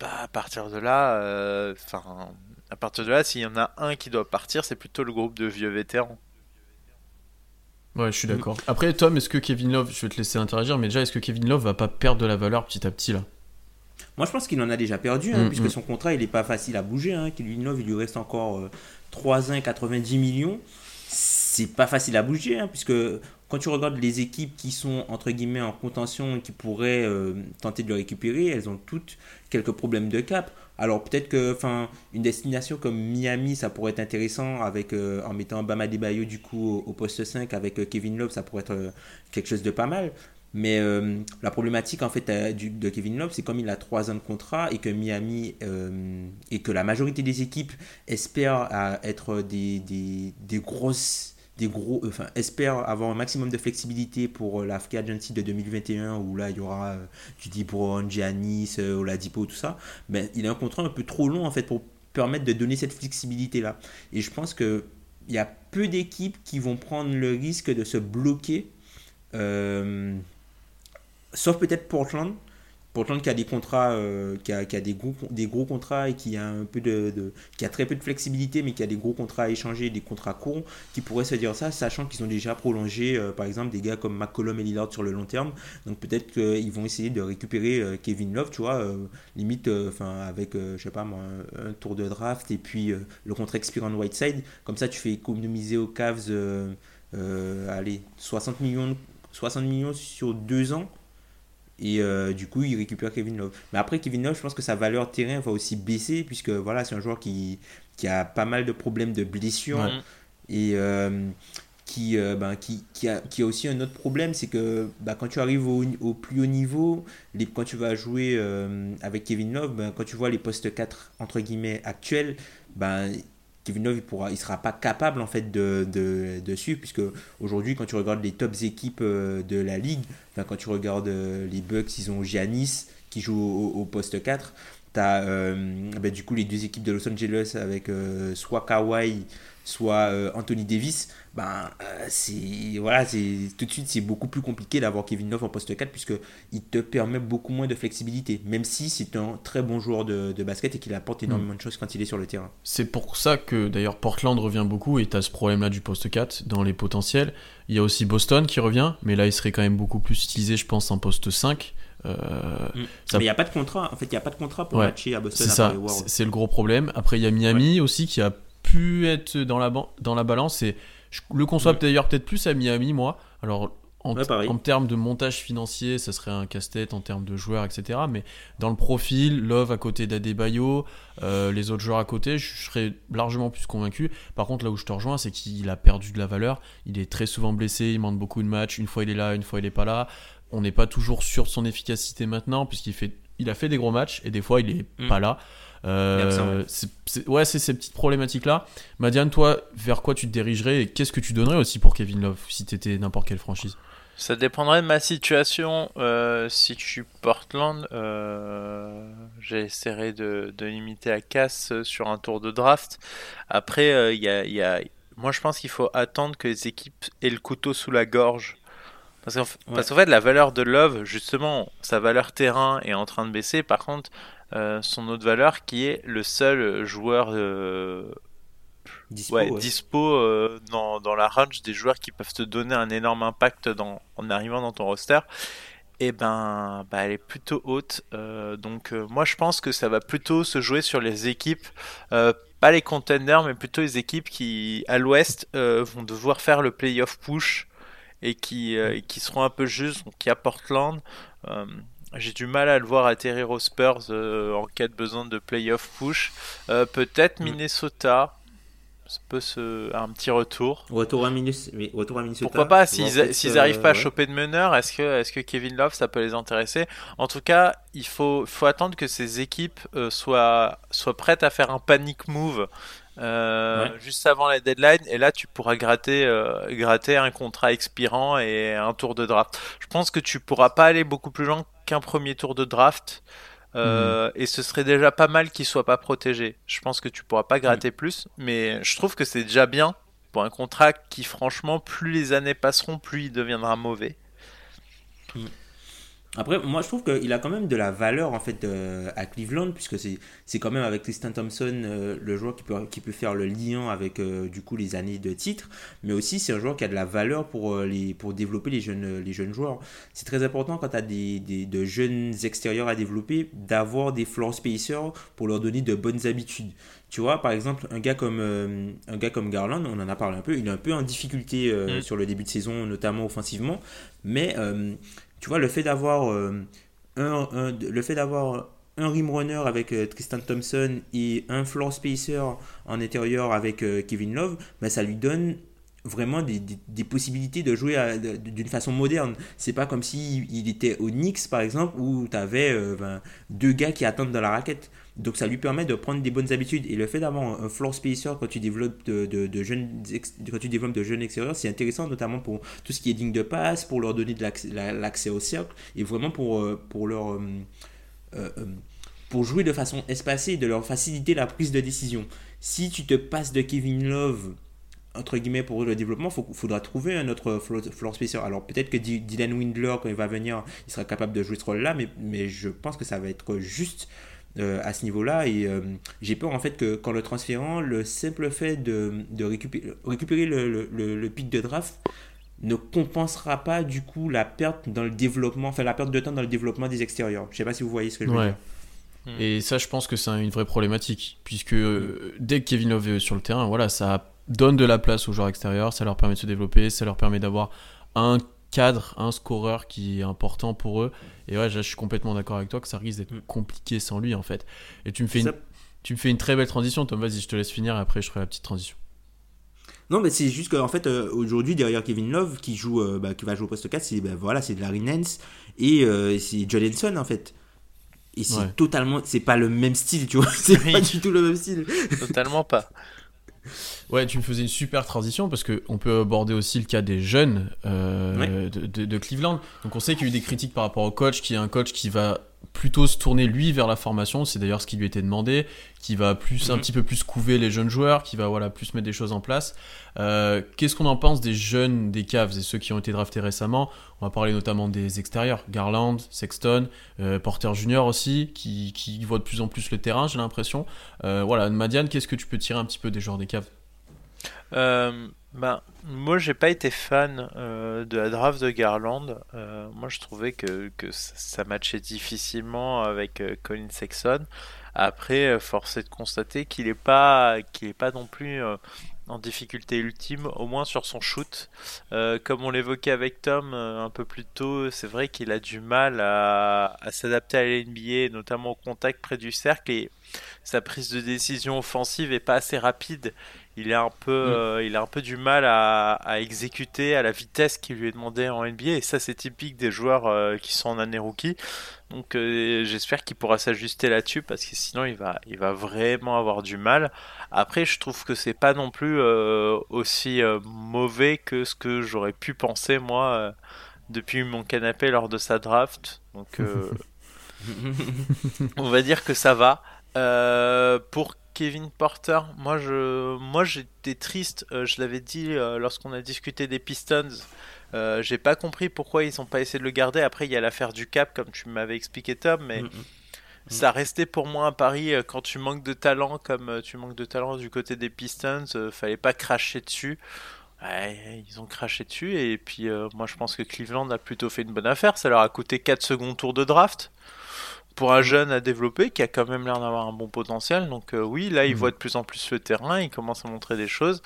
Bah, à partir de là, euh, enfin, à partir de là, s'il y en a un qui doit partir, c'est plutôt le groupe de vieux vétérans. Ouais, je suis d'accord. Après, Tom, est-ce que Kevin Love, je vais te laisser interagir, mais déjà, est-ce que Kevin Love va pas perdre de la valeur petit à petit là? Moi, je pense qu'il en a déjà perdu, hein, mm, puisque mm. son contrat, il n'est pas facile à bouger. Hein, il lui reste encore 3 euh, ans, 90 millions. C'est pas facile à bouger, hein, puisque quand tu regardes les équipes qui sont, entre guillemets, en contention et qui pourraient euh, tenter de le récupérer, elles ont toutes quelques problèmes de cap. Alors peut-être que enfin une destination comme Miami ça pourrait être intéressant avec euh, en mettant Bama Debayo du coup au, poste 5 avec Kevin Love ça pourrait être quelque chose de pas mal. Mais euh, la problématique en fait euh, de Kevin Love, c'est comme il a trois ans de contrat et que Miami euh, et que la majorité des équipes espèrent être des, des, grosses, des gros, enfin espèrent avoir un maximum de flexibilité pour la Free Agency de 2021 où là il y aura du DeBron, Giannis, Oladipo, tout ça. Mais il a un contrat un peu trop long en fait pour permettre de donner cette flexibilité là. Et je pense que il y a peu d'équipes qui vont prendre le risque de se bloquer. Sauf peut-être Portland. Portland qui a des contrats, euh, qui, a, des, gros, des gros contrats et qui a, un peu de, qui a très peu de flexibilité, mais qui a des gros contrats à échanger, des contrats courts, qui pourraient se dire ça, sachant qu'ils ont déjà prolongé, euh, par exemple, des gars comme McCollum et Lillard sur le long terme. Donc peut-être qu'ils vont essayer de récupérer euh, Kevin Love, tu vois, limite, avec, je sais pas moi, un, tour de draft et puis le contrat expire en Whiteside. Comme ça, tu fais économiser aux Cavs, allez, 60 millions, 60 millions sur deux ans et euh, du coup, il récupère Kevin Love. Mais après, Kevin Love, je pense que sa valeur terrain va aussi baisser, puisque voilà, c'est un joueur qui, qui a pas mal de problèmes de blessures. Et euh, qui, euh, ben, qui, qui, a, qui a aussi un autre problème, c'est que ben, quand tu arrives au, au, plus haut niveau, les, quand tu vas jouer avec Kevin Love, ben, quand tu vois les postes 4 entre guillemets actuels, ben, Kevin il pourra, il sera pas capable en fait de, de, de suivre, puisque aujourd'hui, quand tu regardes les tops équipes euh, de la ligue, quand tu regardes euh, les Bucks, ils ont Giannis qui joue au, poste 4. Tu as euh, ben, du coup les deux équipes de Los Angeles avec soit Kawhi, soit Anthony Davis ben, euh, c'est voilà, c'est tout de suite c'est beaucoup plus compliqué d'avoir Kevin Love en poste 4 puisque il te permet beaucoup moins de flexibilité, même si c'est un très bon joueur de, basket et qu'il apporte énormément de choses quand il est sur le terrain. C'est pour ça que d'ailleurs Portland revient beaucoup et tu as ce problème-là du poste 4 dans les potentiels. Il y a aussi Boston qui revient, mais là il serait quand même beaucoup plus utilisé, je pense, en poste 5. Euh, mm. Mais il n'y a pas de contrat. En fait, il n'y a pas de contrat pour matcher à Boston. C'est ça. C'est le gros problème. Après, il y a Miami aussi qui a pu être dans la, dans la balance et je le conçois d'ailleurs peut-être plus à Miami, moi. Alors, en, en, termes de montage financier, ça serait un casse-tête en termes de joueurs, etc. Mais dans le profil, Love à côté d'Adebayo, euh, les autres joueurs à côté, je serais largement plus convaincu. Par contre, là où je te rejoins, c'est qu'il a perdu de la valeur. Il est très souvent blessé, il manque beaucoup de matchs. Une fois il est là, une fois il n'est pas là. On n'est pas toujours sûr de son efficacité maintenant, puisqu'il fait, il a fait des gros matchs et des fois il n'est mm. pas là. Euh, ouais, c'est ces petites problématiques-là. Madiane, toi, vers quoi tu te dirigerais et qu'est-ce que tu donnerais aussi pour Kevin Love si tu étais n'importe quelle franchise? Ça dépendrait de ma situation. Euh, si je suis Portland, euh, j'essaierai de, limiter à casse sur un tour de draft. Après, euh, il y, a, moi je pense qu'il faut attendre que les équipes aient le couteau sous la gorge. Parce qu'en fait, la valeur de Love, justement, sa valeur terrain est en train de baisser. Par contre, son autre valeur qui est le seul joueur dispo, euh, dans, dans, la range des joueurs qui peuvent te donner un énorme impact dans, en arrivant dans ton roster, et eh ben bah, elle est plutôt haute. Euh, donc euh, moi je pense que ça va plutôt se jouer sur les équipes, pas les contenders, mais plutôt les équipes qui à l'ouest vont devoir faire le playoff push et qui, qui seront un peu justes. Donc il y a Portland. j'ai du mal à le voir atterrir aux Spurs en cas de besoin de playoff push. Peut-être mm. Minnesota peut se un petit retour. Retour à, Minus... retour à Minnesota. Pourquoi pas s'ils n'arrivent pas à choper de meneur, est-ce que est-ce que Kevin Love ça peut les intéresser? En tout cas, il faut faut attendre que ces équipes euh, soient soient prêtes à faire un panic move. Euh, juste avant la deadline et là tu pourras gratter euh, gratter un contrat expirant et un tour de draft. Je pense que tu pourras pas aller beaucoup plus loin qu'un premier tour de draft. Euh, et ce serait déjà pas mal qu'il soit pas protégé. Je pense que tu pourras pas gratter plus, mais je trouve que c'est déjà bien pour un contrat qui, franchement, plus les années passeront, plus il deviendra mauvais. Après, moi, je trouve qu'il a quand même de la valeur en fait euh, à Cleveland, puisque c'est quand même avec Tristan Thompson euh, le joueur qui peut, qui peut faire le lien avec euh, du coup les années de titre, mais aussi c'est un joueur qui a de la valeur pour, les, pour développer les jeunes, les jeunes joueurs. C'est très important quand tu as des, des, de jeunes extérieurs à développer d'avoir des floor spacers pour leur donner de bonnes habitudes. Tu vois, par exemple, un gars comme, un gars comme Garland, on en a parlé un peu, il est un peu en difficulté mm. sur le début de saison, notamment offensivement, mais tu vois, le fait d'avoir euh, un, le fait d'avoir un rim runner avec euh, Tristan Thompson et un floor spacer en intérieur avec euh, Kevin Love, ben, ça lui donne vraiment des, des, possibilités de jouer d'une façon moderne. C'est pas comme si il était au Knicks par exemple où tu avais deux gars qui attendent dans la raquette. Donc ça lui permet de prendre des bonnes habitudes. Et le fait d'avoir un floor spacer quand tu développes de, jeunes, quand tu développes de jeunes extérieurs, c'est intéressant notamment pour tout ce qui est digne de passe, pour leur donner de l'accès au cercle et vraiment pour, euh, pour leur... Euh, euh, pour jouer de façon espacée, de leur faciliter la prise de décision. Si tu te passes de Kevin Love entre guillemets pour le développement, il faudra trouver un autre floor spacer. Alors peut-être que Dylan Windler, quand il va venir, il sera capable de jouer ce rôle-là, mais, mais je pense que ça va être juste euh, à ce niveau-là. Et euh, j'ai peur en fait que quand le transférant, le simple fait de, de récupérer, récupérer le, le, le, pic de draft ne compensera pas du coup la perte dans le développement, enfin la perte de temps dans le développement des extérieurs. Je sais pas si vous voyez ce que je veux dire. Hmm. Et ça, je pense que c'est une vraie problématique, puisque euh, dès que Kevin Love est sur le terrain, voilà, ça donne de la place aux joueurs extérieurs, ça leur permet de se développer, ça leur permet d'avoir un cadre, un scoreur qui est important pour eux. Et ouais, je suis complètement d'accord avec toi que ça risque d'être mm. compliqué sans lui en fait. Et tu me fais, une, tu me fais une très belle transition, Tom. Vas-y, je te laisse finir et après je ferai la petite transition. Non, mais c'est juste qu'en fait, euh, aujourd'hui, derrière Kevin Love, qui, joue, euh, bah, qui va jouer au poste 4, c'est ben, voilà, c'est Larry Nance et euh, c'est John Henson en fait. Et c'est totalement. C'est pas le même style, tu vois. C'est pas du tout le même style. Totalement pas. Ouais, tu me faisais une super transition parce qu'on peut aborder aussi le cas des jeunes euh, de, Cleveland. Donc on sait qu'il y a eu des critiques par rapport au coach, qui est un coach qui va plutôt se tourner lui vers la formation, c'est d'ailleurs ce qui lui était demandé, qui va plus un mhm. petit peu plus couver les jeunes joueurs, qui va voilà plus mettre des choses en place. Euh, qu'est-ce qu'on en pense des jeunes des Cavs et ceux qui ont été draftés récemment? On va parler notamment des extérieurs, Garland, Sexton, euh, Porter Junior aussi, qui, qui voit de plus en plus le terrain, j'ai l'impression. voilà, Madiane, qu'est-ce que tu peux tirer un petit peu des joueurs des Cavs? Euh, ben, moi, j'ai pas été fan euh, de la draft de Garland. Euh, moi, je trouvais que, que ça matchait difficilement avec Colin Sexton. Après, force est de constater qu'il n'est pas, qu'il est pas non plus en difficulté ultime, au moins sur son shoot. Euh, comme on l'évoquait avec Tom euh, un peu plus tôt, c'est vrai qu'il a du mal à, s'adapter à la NBA, notamment au contact près du cercle, et sa prise de décision offensive est pas assez rapide. Il a un peu, mm. euh, il a un peu du mal à, exécuter à la vitesse qui lui est demandée en NBA, et ça c'est typique des joueurs qui sont en année rookie. Donc j'espère qu'il pourra s'ajuster là-dessus parce que sinon il va, il va vraiment avoir du mal. Après, je trouve que c'est pas non plus euh, aussi euh, mauvais que ce que j'aurais pu penser moi euh, depuis mon canapé lors de sa draft. Donc, on va dire que ça va. pour Kevin Porter, moi je, moi j'étais triste. je l'avais dit lorsqu'on a discuté des Pistons. j'ai pas compris pourquoi ils ont pas essayé de le garder. Après, il y a l'affaire du cap, comme tu m'avais expliqué, Tom, mais. Mm, mm. Ça restait pour moi un pari euh, quand tu manques de talent, comme euh, tu manques de talent du côté des Pistons, euh, fallait pas cracher dessus. ils ont craché dessus et puis moi je pense que Cleveland a plutôt fait une bonne affaire. Ça leur a coûté 4 secondes tours de draft pour un jeune à développer qui a quand même l'air d'avoir un bon potentiel. Donc oui, là il mm. voit de plus en plus le terrain, il commence à montrer des choses.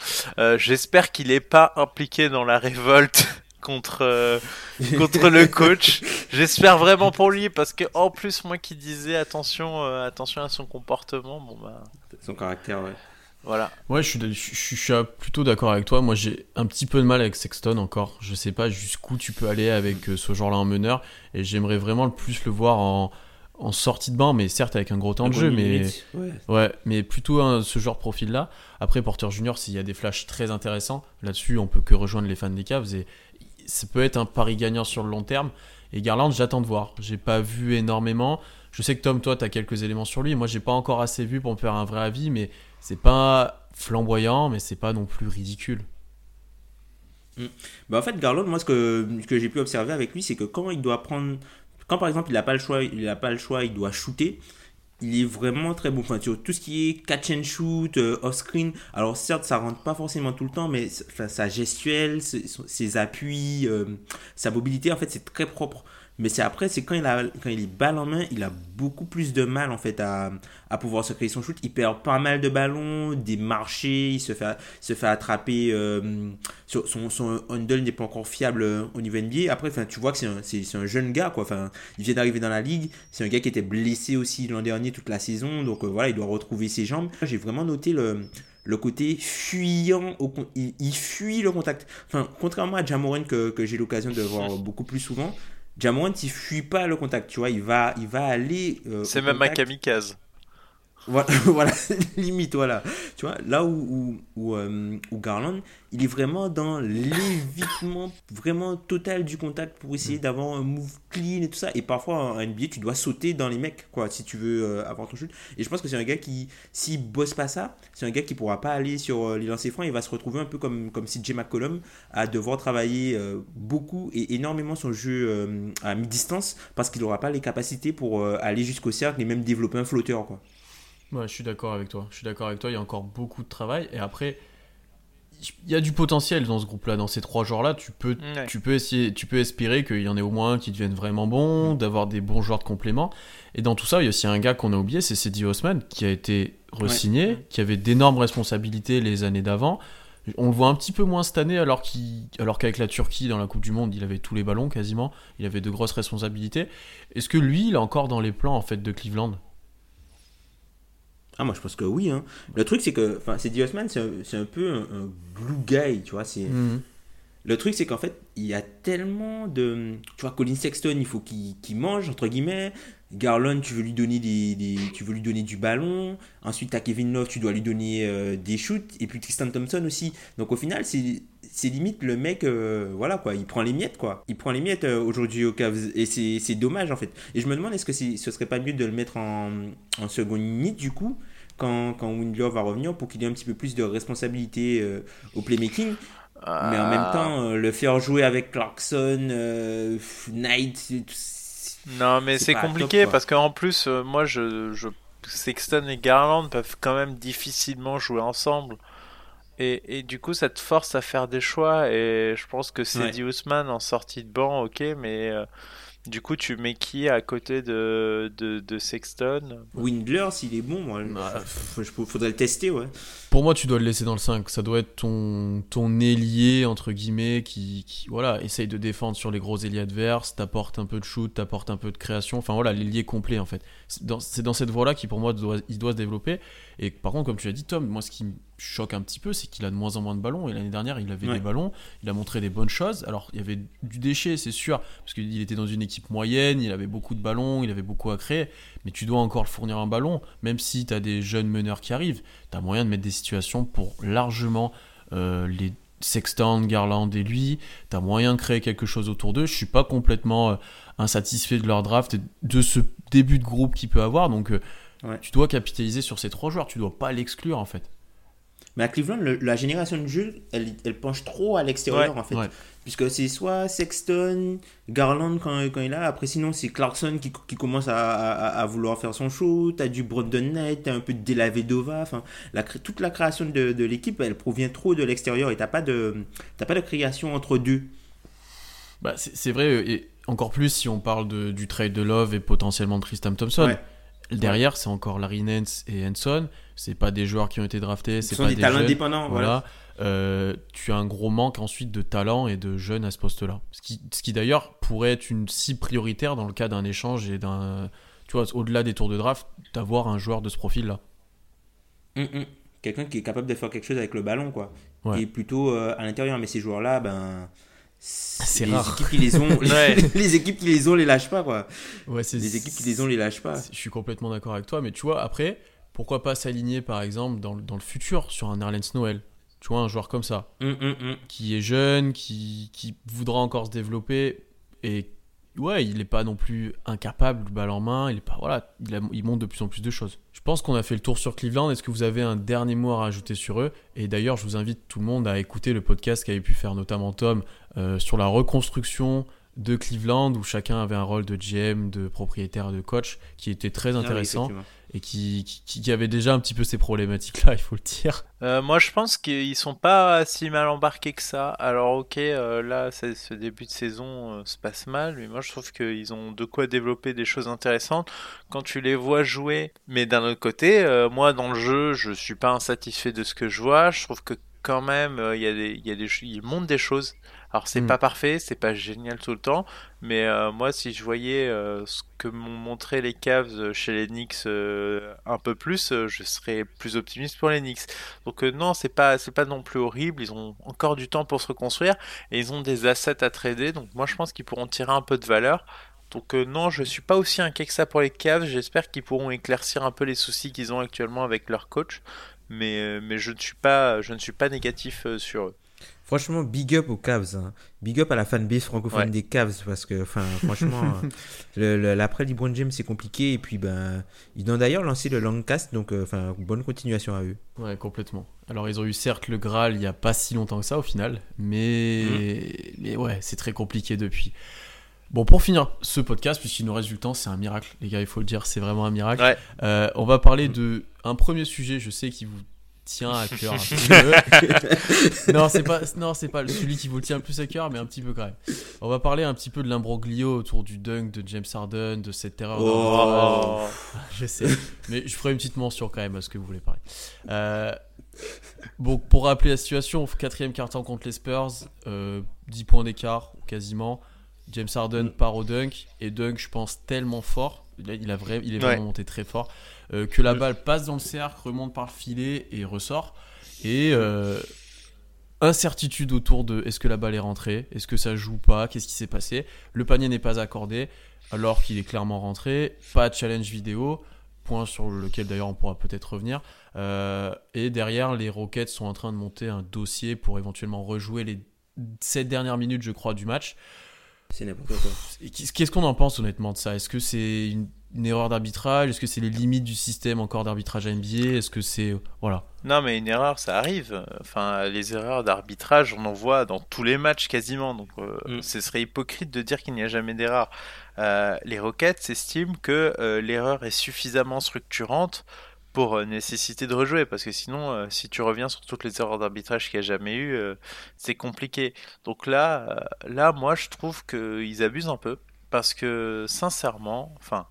J'espère qu'il n'est pas impliqué dans la révolte contre euh, contre le coach. J'espère vraiment pour lui parce que en plus moi qui disais attention euh, attention à son comportement, bon bah son caractère ouais. Voilà. Ouais, je suis, je, suis plutôt d'accord avec toi. Moi, j'ai un petit peu de mal avec Sexton encore. Je sais pas jusqu'où tu peux aller avec euh, ce genre-là en meneur. Et j'aimerais vraiment le plus le voir en, en sortie de banc, mais certes avec un gros temps de jeu, mais ouais. mais plutôt ce genre de profil-là. Après, Porter Junior, s'il y a des flashs très intéressants, là-dessus, on peut que rejoindre les fans des Cavs et ça peut être un pari gagnant sur le long terme. Et Garland, j'attends de voir. J'ai pas vu énormément. Je sais que Tom, toi, tu as quelques éléments sur lui. Moi, j'ai pas encore assez vu pour me faire un vrai avis, mais c'est pas flamboyant, mais c'est pas non plus ridicule. Mm. Bah en fait, Garland, moi, ce que, que j'ai pu observer avec lui, c'est que quand il doit prendre. Quand par exemple, il n'a pas le choix, il doit shooter il est vraiment très bon. Enfin, tout ce qui est catch and shoot, euh, off-screen, alors certes, ça rentre pas forcément tout le temps, mais sa gestuelle, ses, appuis, euh, sa mobilité, en fait, c'est très propre. Mais c'est après, c'est quand il a quand il est balle en main, il a beaucoup plus de mal en fait à, à pouvoir se créer son shoot. Il perd pas mal de ballons, des marchés, il se fait se fait attraper. Euh, son son handle n'est pas encore fiable euh, au niveau NBA. Après, enfin, tu vois que c'est un, c'est, un jeune gars quoi. Enfin, il vient d'arriver dans la ligue. C'est un gars qui était blessé aussi l'an dernier toute la saison, donc euh, voilà, il doit retrouver ses jambes. J'ai vraiment noté le le côté fuyant, au, il, il, fuit le contact. Enfin, contrairement à Jamoran que, que j'ai l'occasion de voir beaucoup plus souvent, Jamorant, il fuit pas le contact, tu vois, il va, il va aller. Euh, c'est même un kamikaze. Voilà, voilà limite, voilà. Tu vois, là où, où, euh, où, Garland, il est vraiment dans l'évitement vraiment total du contact pour essayer mm. d'avoir un move clean et tout ça. Et parfois, en NBA, tu dois sauter dans les mecs, quoi, si tu veux euh, avoir ton shoot. Et je pense que c'est un gars qui, s'il bosse pas ça, c'est un gars qui pourra pas aller sur euh, les lancers francs. Il va se retrouver un peu comme, comme CJ McCollum à devoir travailler beaucoup et énormément son jeu à mi-distance parce qu'il n'aura pas les capacités pour aller jusqu'au cercle et même développer un flotteur, quoi. Ouais, je suis d'accord avec toi. Je suis d'accord avec toi. Il y a encore beaucoup de travail. Et après, il y a du potentiel dans ce groupe-là. Dans ces trois joueurs-là, tu peux, tu peux essayer, tu peux espérer qu'il y en ait au moins un qui devienne vraiment bon, d'avoir des bons joueurs de complément. Et dans tout ça, il y a aussi un gars qu'on a oublié, c'est Cedi Osman, qui a été re-signé, qui avait d'énormes responsabilités les années d'avant. On le voit un petit peu moins cette année, alors qu'avec la Turquie dans la Coupe du Monde, il avait tous les ballons quasiment. Il avait de grosses responsabilités. Est-ce que lui, il est encore dans les plans en fait de Cleveland? Ah, moi je pense que oui. Hein. Le truc, c'est que c'est Osman, c'est un, peu un, blue guy, tu vois. C'est. Mhm. Le truc, c'est qu'en fait, il y a tellement de. Tu vois, Colin Sexton, il faut qu'il mange, entre guillemets. Garland, tu veux lui donner, des, tu veux lui donner du ballon. Ensuite, as Kevin Love, tu dois lui donner euh, des shoots. Et puis Tristan Thompson aussi. Donc au final, c'est limite le mec, euh, voilà quoi, il prend les miettes quoi. Il prend les miettes euh, aujourd'hui au Cavs. Et c'est dommage en fait. Et je me demande, est-ce que ce serait pas mieux de le mettre en, en seconde unité du coup quand, quand va revenir pour qu'il ait un petit peu plus de responsabilité euh, au playmaking? Mais en même temps, le faire jouer avec Clarkson, Knight, non, mais c'est compliqué parce qu'en plus, moi, je, je, Sexton et Garland peuvent quand même difficilement jouer ensemble. Et, et, du coup, ça te force à faire des choix. Et je pense que ouais. Ousmane en sortie de banc, ok, mais Du coup, tu mets qui à côté de, de, de Sexton? Windler, s'il est bon, moi, il faudrait le tester, ouais. Pour moi, tu dois le laisser dans le 5. Ça doit être ton, ton ailier, entre guillemets, qui, qui voilà, essaye de défendre sur les gros ailiers adverses, t'apporte un peu de shoot, t'apporte un peu de création. Enfin voilà, l'ailier complet, en fait. C'est dans, dans, cette voie-là qui, pour moi, doit, il doit se développer. Et par contre, comme tu l'as dit, Tom, moi, ce qui choque un petit peu, c'est qu'il a de moins en moins de ballons. Et l'année dernière, il avait des ballons, il a montré des bonnes choses. Alors, il y avait du déchet, c'est sûr, parce qu'il était dans une équipe moyenne, il avait beaucoup de ballons, il avait beaucoup à créer. Mais tu dois encore fournir un ballon, même si tu as des jeunes meneurs qui arrivent, tu as moyen de mettre des situations pour largement euh, les Sexton, Garland et lui. Tu as moyen de créer quelque chose autour d'eux. Je suis pas complètement euh, insatisfait de leur draft et de ce début de groupe qu'il peut avoir. Donc, euh, tu dois capitaliser sur ces trois joueurs. Tu dois pas l'exclure en fait. Mais à Cleveland, la génération de jeu, elle, elle penche trop à l'extérieur en fait. Puisque c'est soit Sexton, Garland quand, quand il est là, après sinon c'est Clarkson qui, qui commence à, à, vouloir faire son show, t'as du Brandon Knight, t'as un peu de Delavedova, enfin, la, toute la création de, de l'équipe, elle provient trop de l'extérieur et t'as pas, de, pas de création entre deux. Bah, c'est vrai, et encore plus si on parle de, du trade de Love et potentiellement de Tristan Thompson. Derrière, c'est encore Larry Nance et Henson. C'est pas des joueurs qui ont été draftés. C'est pas des, talents indépendants. Voilà. Euh, tu as un gros manque ensuite de talent et de jeunes à ce poste-là. Ce qui, ce qui d'ailleurs pourrait être une cible prioritaire dans le cas d'un échange et d'un. Tu vois, au-delà des tours de draft, d'avoir un joueur de ce profil-là. Hum, hum. Quelqu'un qui est capable de faire quelque chose avec le ballon, quoi. Et plutôt euh, à l'intérieur. Mais ces joueurs-là, ben c'est rare. Équipes qui les ont, les, équipes qui les ont les lâchent pas quoi. Ouais, les équipes qui les ont les lâchent pas. Je suis complètement d'accord avec toi, mais tu vois après, pourquoi pas s'aligner par exemple dans, dans, le futur sur un Erlens Noël Tu vois un joueur comme ça, hum, hum, hum. qui est jeune, qui, qui voudra encore se développer et ouais, il n'est pas non plus incapable, balle en main, il est pas voilà, il, il montre de plus en plus de choses. Je pense qu'on a fait le tour sur Cleveland. Est-ce que vous avez un dernier mot à rajouter sur eux? Et d'ailleurs, je vous invite tout le monde à écouter le podcast qu'avait pu faire notamment Tom euh, sur la reconstruction de Cleveland où chacun avait un rôle de GM, de propriétaire, de coach qui était très ah intéressant et qui, qui, avait déjà un petit peu ces problématiques-là, il faut le dire. Euh, moi, je pense qu'ils sont pas si mal embarqués que ça. Alors, ok, euh, là, ce début de saison euh, se passe mal, mais moi, je trouve qu'ils ont de quoi développer des choses intéressantes quand tu les vois jouer. Mais d'un autre côté, moi, dans le jeu, je suis pas insatisfait de ce que je vois. Je trouve que quand même, il y a des, il y a des, ils montrent des choses alors c'est mm. pas parfait, c'est pas génial tout le temps, mais euh, moi si je voyais euh, ce que m'ont montré les Cavs chez les Knicks euh, un peu plus, je serais plus optimiste pour les Knicks. Donc non, c'est pas c'est pas non plus horrible, ils ont encore du temps pour se reconstruire et ils ont des assets à trader, donc moi je pense qu'ils pourront tirer un peu de valeur. Donc non, je suis pas aussi inquiet que ça pour les Cavs. J'espère qu'ils pourront éclaircir un peu les soucis qu'ils ont actuellement avec leur coach, mais mais je ne suis pas je ne suis pas négatif sur eux. Franchement, big up aux Cavs. Hein. Big up à la fanbase francophone des Cavs parce que, enfin, franchement, l'après LeBron James c'est compliqué et puis ben ils ont d'ailleurs lancé le Longcast donc euh, enfin bonne continuation à eux. Ouais, complètement. Alors ils ont eu certes le Graal il y a pas si longtemps que ça au final, mais mmh. mais ouais, c'est très compliqué depuis. Bon, pour finir ce podcast, puisqu'il nous reste du temps, c'est un miracle, les gars, il faut le dire, c'est vraiment un miracle. Euh, on va parler de un premier sujet, je sais, qui vous tient à cœur non, c'est pas, non, c'est pas celui qui vous le tient le plus à cœur, mais un petit peu quand même. On va parler un petit peu de l'imbroglio autour du dunk de James Harden, de cette terreur. Oh. Je sais, mais je ferai une petite mention quand même à ce que vous voulez parler. Euh, bon, pour rappeler la situation, quatrième carton contre les Spurs, 10 euh, points d'écart quasiment. James Harden part au dunk et dunk, je pense, tellement fort. Il, a, il, a vrai, il est vraiment monté très fort euh, que la balle passe dans le cercle, remonte par le filet et ressort. Et euh, incertitude autour de est-ce que la balle est rentrée, est-ce que ça joue pas, qu'est-ce qui s'est passé. Le panier n'est pas accordé alors qu'il est clairement rentré. Pas de challenge vidéo, point sur lequel d'ailleurs on pourra peut-être revenir. Euh, et derrière, les Rockets sont en train de monter un dossier pour éventuellement rejouer les 7 dernières minutes, je crois, du match. C'est n'importe quoi. Qu'est-ce qu'on en pense honnêtement de ça? Est-ce que c'est une une erreur d'arbitrage? Est-ce que c'est les limites du système encore d'arbitrage à NBA Est-ce que c'est voilà Non, mais une erreur, ça arrive. Enfin, les erreurs d'arbitrage, on en voit dans tous les matchs quasiment. Donc, euh, mm. ce serait hypocrite de dire qu'il n'y a jamais d'erreur. Euh, les Rockets estiment que euh, l'erreur est suffisamment structurante pour nécessiter de rejouer parce que sinon si tu reviens sur toutes les erreurs d'arbitrage qu'il n'y a jamais eu c'est compliqué donc là là moi je trouve qu'ils abusent un peu parce que sincèrement, enfin,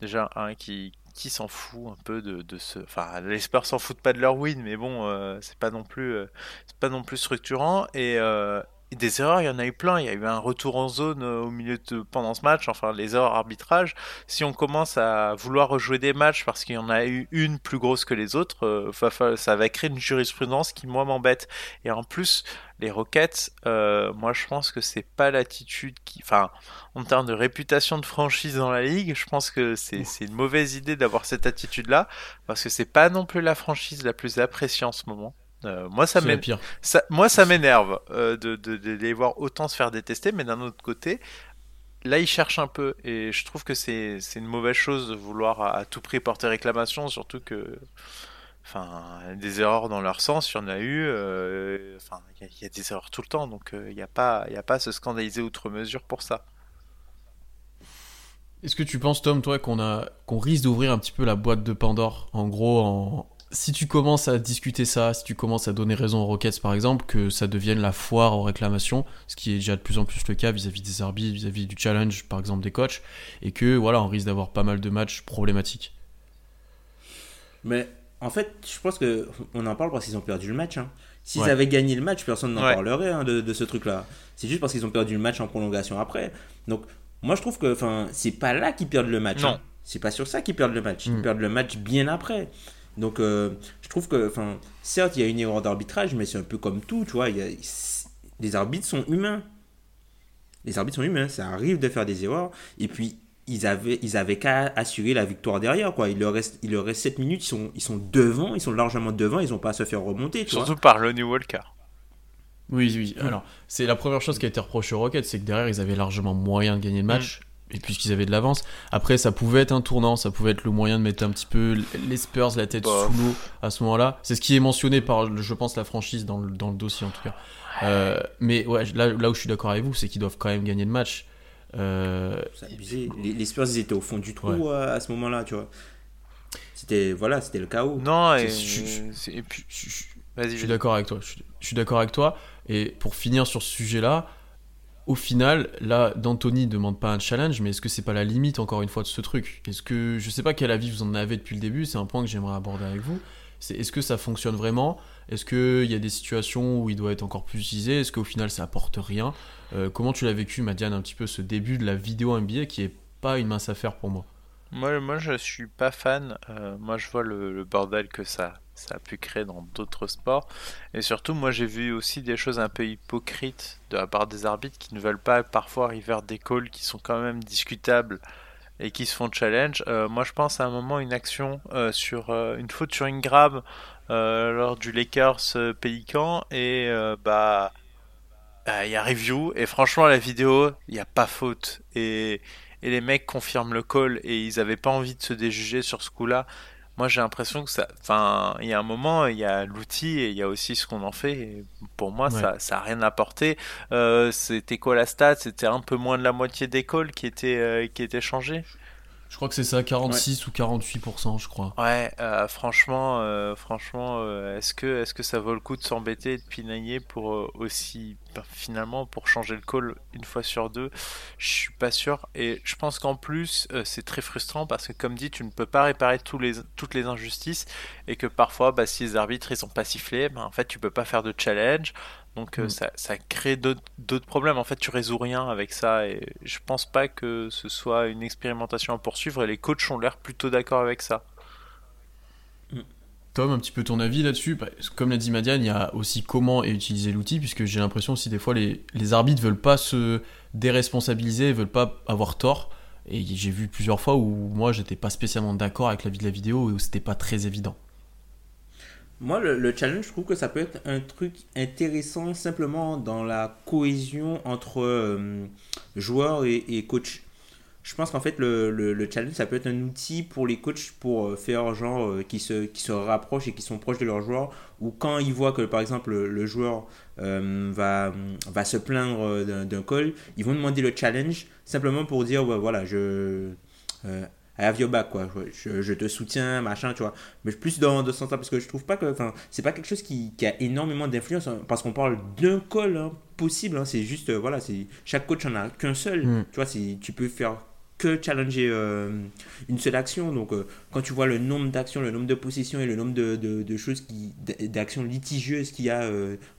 déjà un qui qui s'en fout un peu de, de ce. Enfin, les Spurs s'en foutent pas de leur win, mais bon, euh, c'est pas non plus, euh, c'est pas non plus structurant. Euh, et des erreurs, il y en a eu plein. Il y a eu un retour en zone euh, au milieu de pendant ce match. Enfin, les erreurs arbitrage. Si on commence à vouloir rejouer des matchs parce qu'il y en a eu une plus grosse que les autres, euh, ça va créer une jurisprudence qui moi m'embête. Et en plus, les Rockets, euh, moi je pense que c'est pas l'attitude qui, enfin, en termes de réputation de franchise dans la ligue, je pense que c'est c'est une mauvaise idée d'avoir cette attitude-là parce que c'est pas non plus la franchise la plus appréciée en ce moment. Euh, moi, ça moi, m'énerve euh, de, de, de les voir autant se faire détester, mais d'un autre côté, là, ils cherchent un peu, et je trouve que c'est une mauvaise chose de vouloir à, à tout prix porter réclamation, surtout que, enfin, des erreurs dans leur sens, il y en a eu, euh, enfin, il y, a- il y a des erreurs tout le temps, donc il n'y a pas, il a pas à se scandaliser outre mesure pour ça. Est-ce que tu penses, Tom, toi, qu'on a qu'on risque d'ouvrir un petit peu la boîte de Pandore En gros, en... si tu commences à discuter ça, si tu commences à donner raison aux Rockets, par exemple, que ça devienne la foire aux réclamations, ce qui est déjà de plus en plus le cas vis-à-vis des arbitres, vis-à-vis du challenge, par exemple, des coachs, et que voilà, on risque d'avoir pas mal de matchs problématiques. Mais en fait, je pense que on en parle parce qu'ils ont perdu le match. hein. S'ils Ouais. avaient gagné le match, personne n'en Ouais. parlerait hein, de, de ce truc-là. C'est juste parce qu'ils ont perdu le match en prolongation après. Donc, moi, je trouve que enfin, c'est pas là qu'ils perdent le match. Non. hein. C'est pas sur ça qu'ils perdent le match. Ils Mm. perdent le match bien après. Donc, euh, je trouve que, enfin, certes, il y a une erreur d'arbitrage, mais c'est un peu comme tout, tu vois. il y a- les arbitres sont humains. Les arbitres sont humains. Ça arrive de faire des erreurs. Et puis, ils avaient, ils avaient qu'à assurer la victoire derrière, quoi. Il leur reste, il leur reste 7 minutes. Ils sont, ils sont devant. Ils sont largement devant. Ils n'ont pas à se faire remonter, tu vois. Surtout par Lonnie Walker. Oui, oui. Alors, c'est la première chose qui a été reprochée aux Rockets, c'est que derrière, ils avaient largement moyen de gagner le match. Et puisqu'ils avaient de l'avance. Après, ça pouvait être un tournant, ça pouvait être le moyen de mettre un petit peu les Spurs la tête Bah, sous l'eau à ce moment-là. C'est ce qui est mentionné par, je pense, la franchise dans le, dans le dossier en tout cas. Euh, mais ouais, là, là où je suis d'accord avec vous, c'est qu'ils doivent quand même gagner le match. Euh, C'est abusé. Les, les Spurs, ils étaient au fond du trou Ouais. euh, à ce moment-là, tu vois. C'était, voilà, c'était le chaos. Non, et, je- je- c'est- et puis, je, je- vas-y, je suis d'accord avec toi. Je suis d'accord avec toi. Et pour finir sur ce sujet-là, au final, là, d'Anthony demande pas un challenge, mais est-ce que c'est pas la limite encore une fois de ce truc? Est-ce que je sais pas quel avis vous en avez depuis le début C'est un point que j'aimerais aborder avec vous. Est-ce que ça fonctionne vraiment? Est-ce qu'il y a des situations où il doit être encore plus utilisé? Est-ce qu'au final ça apporte rien? Euh, Comment tu l'as vécu, Madiane, un petit peu ce début de la vidéo NBA qui est pas une mince affaire pour moi? Moi, moi, je suis pas fan. Euh, moi, je vois le bordel que ça, ça a pu créer dans d'autres sports. Et surtout, moi, j'ai vu aussi des choses un peu hypocrites de la part des arbitres qui ne veulent pas parfois arriver à des calls qui sont quand même discutables et qui se font challenge. Euh, moi, je pense à un moment une action euh, sur euh, une faute sur Ingram lors du Lakers Pélican et bah bah, il y a review et franchement la vidéo il n'y a pas faute et et les mecs confirment le call et ils avaient pas envie de se déjuger sur ce coup-là. Moi, j'ai l'impression que ça, enfin, il y a un moment, il y a l'outil et il y a aussi ce qu'on en fait. Et pour moi, Ouais. ça, ça a rien apporté. Euh, c'était quoi la stat? C'était un peu moins de la moitié des calls qui étaient, euh, qui étaient changés. Je crois que c'est ça, 46 ou 48%, je crois. Ouais, euh, franchement, euh, franchement, euh, est-ce que, est-ce que ça vaut le coup de s'embêter et de pinailler pour aussi, ben, finalement, pour changer le call une fois sur deux? Je suis pas sûr. Et je pense qu'en plus, c'est très frustrant parce que, comme dit, tu ne peux pas réparer tous les, toutes les injustices et que parfois, bah, si les arbitres ils ont pas sifflé, ben, en fait, tu peux pas faire de challenge. Donc, euh, Mm. ça, ça crée d'autres problèmes. En fait, tu résous rien avec ça. Et je pense pas que ce soit une expérimentation à poursuivre. Et les coachs ont l'air plutôt d'accord avec ça. Tom, un petit peu ton avis là-dessus Bah, Comme l'a dit Madiane, il y a aussi comment utiliser l'outil, puisque j'ai l'impression aussi des fois les, les arbitres veulent pas se déresponsabiliser, veulent pas avoir tort. Et j'ai vu plusieurs fois où moi j'étais pas spécialement d'accord avec l'avis de la vidéo et où c'était pas très évident. Moi, le, le challenge, je trouve que ça peut être un truc intéressant simplement dans la cohésion entre euh, joueurs et, et coach. Je pense qu'en fait, le, le, le challenge, ça peut être un outil pour les coachs pour euh, faire genre euh, qui, se, qui se rapprochent et qui sont proches de leurs joueurs. Ou quand ils voient que, par exemple, le, joueur euh, va, va se plaindre d'un call, ils vont demander le challenge simplement pour dire, ouais, voilà, je... I have your back, quoi. Je, je te soutiens, machin, tu vois. Mais plus dans, dans ce sens-là, parce que je trouve pas que, enfin, c'est pas quelque chose qui, qui a énormément d'influence, hein, parce qu'on parle d'un call hein, possible, hein, c'est juste, euh, voilà, c'est chaque coach en a qu'un seul, Mm. tu vois, tu peux faire que challenger euh, une seule action. Donc, euh, quand tu vois le nombre d'actions, le nombre de possessions et le nombre de, de, de choses qui, d'actions litigieuses qu'il y a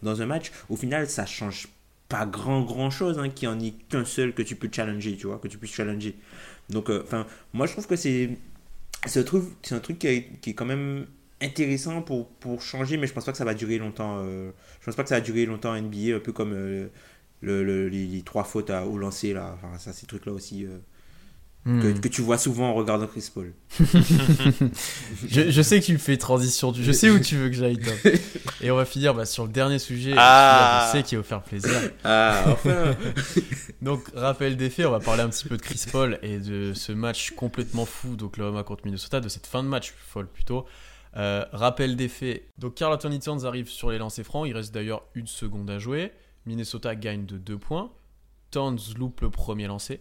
dans un match, au final, ça change pas grand grand chose qu'il n'y en ait qu'un seul que tu peux challenger, tu vois, que tu puisses challenger. Donc, euh, enfin, moi je trouve que c'est un truc, c'est un truc qui est, qui est quand même intéressant pour, pour changer, mais je pense pas que ça va durer longtemps. euh, je pense pas que ça va durer longtemps NBA, un peu comme euh, le, le- les, les trois fautes à, au lancer là. Enfin, ça, ces trucs là aussi euh, Hmm. que, que tu vois souvent en regardant Chris Paul. je, je sais que tu me fais transition, je sais où tu veux que j'aille, Tom. Et on va finir bah, sur le dernier sujet, Ah. je sais qui va vous faire plaisir. Ah, enfin Donc, rappel des faits, on va parler un petit peu de Chris Paul et de ce match complètement fou d'Oklahoma contre Minnesota, de cette fin de match folle plutôt. Euh, rappel des faits. Donc, Carl Anthony Towns arrive sur les lancers francs. Il reste d'ailleurs une seconde à jouer. Minnesota gagne de 2 points. Towns loupe le premier lancer.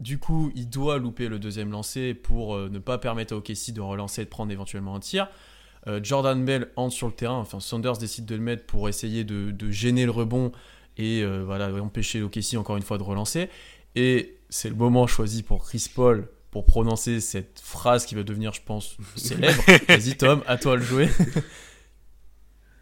Du coup, il doit louper le deuxième lancer pour euh, ne pas permettre à OKC de relancer et de prendre éventuellement un tir. Euh, Jordan Bell entre sur le terrain. Enfin, Saunders décide de le mettre pour essayer de, de gêner le rebond et euh, voilà, empêcher OKC encore une fois de relancer. Et c'est le moment choisi pour Chris Paul pour prononcer cette phrase qui va devenir, je pense, célèbre. Vas-y, Tom, à toi de jouer.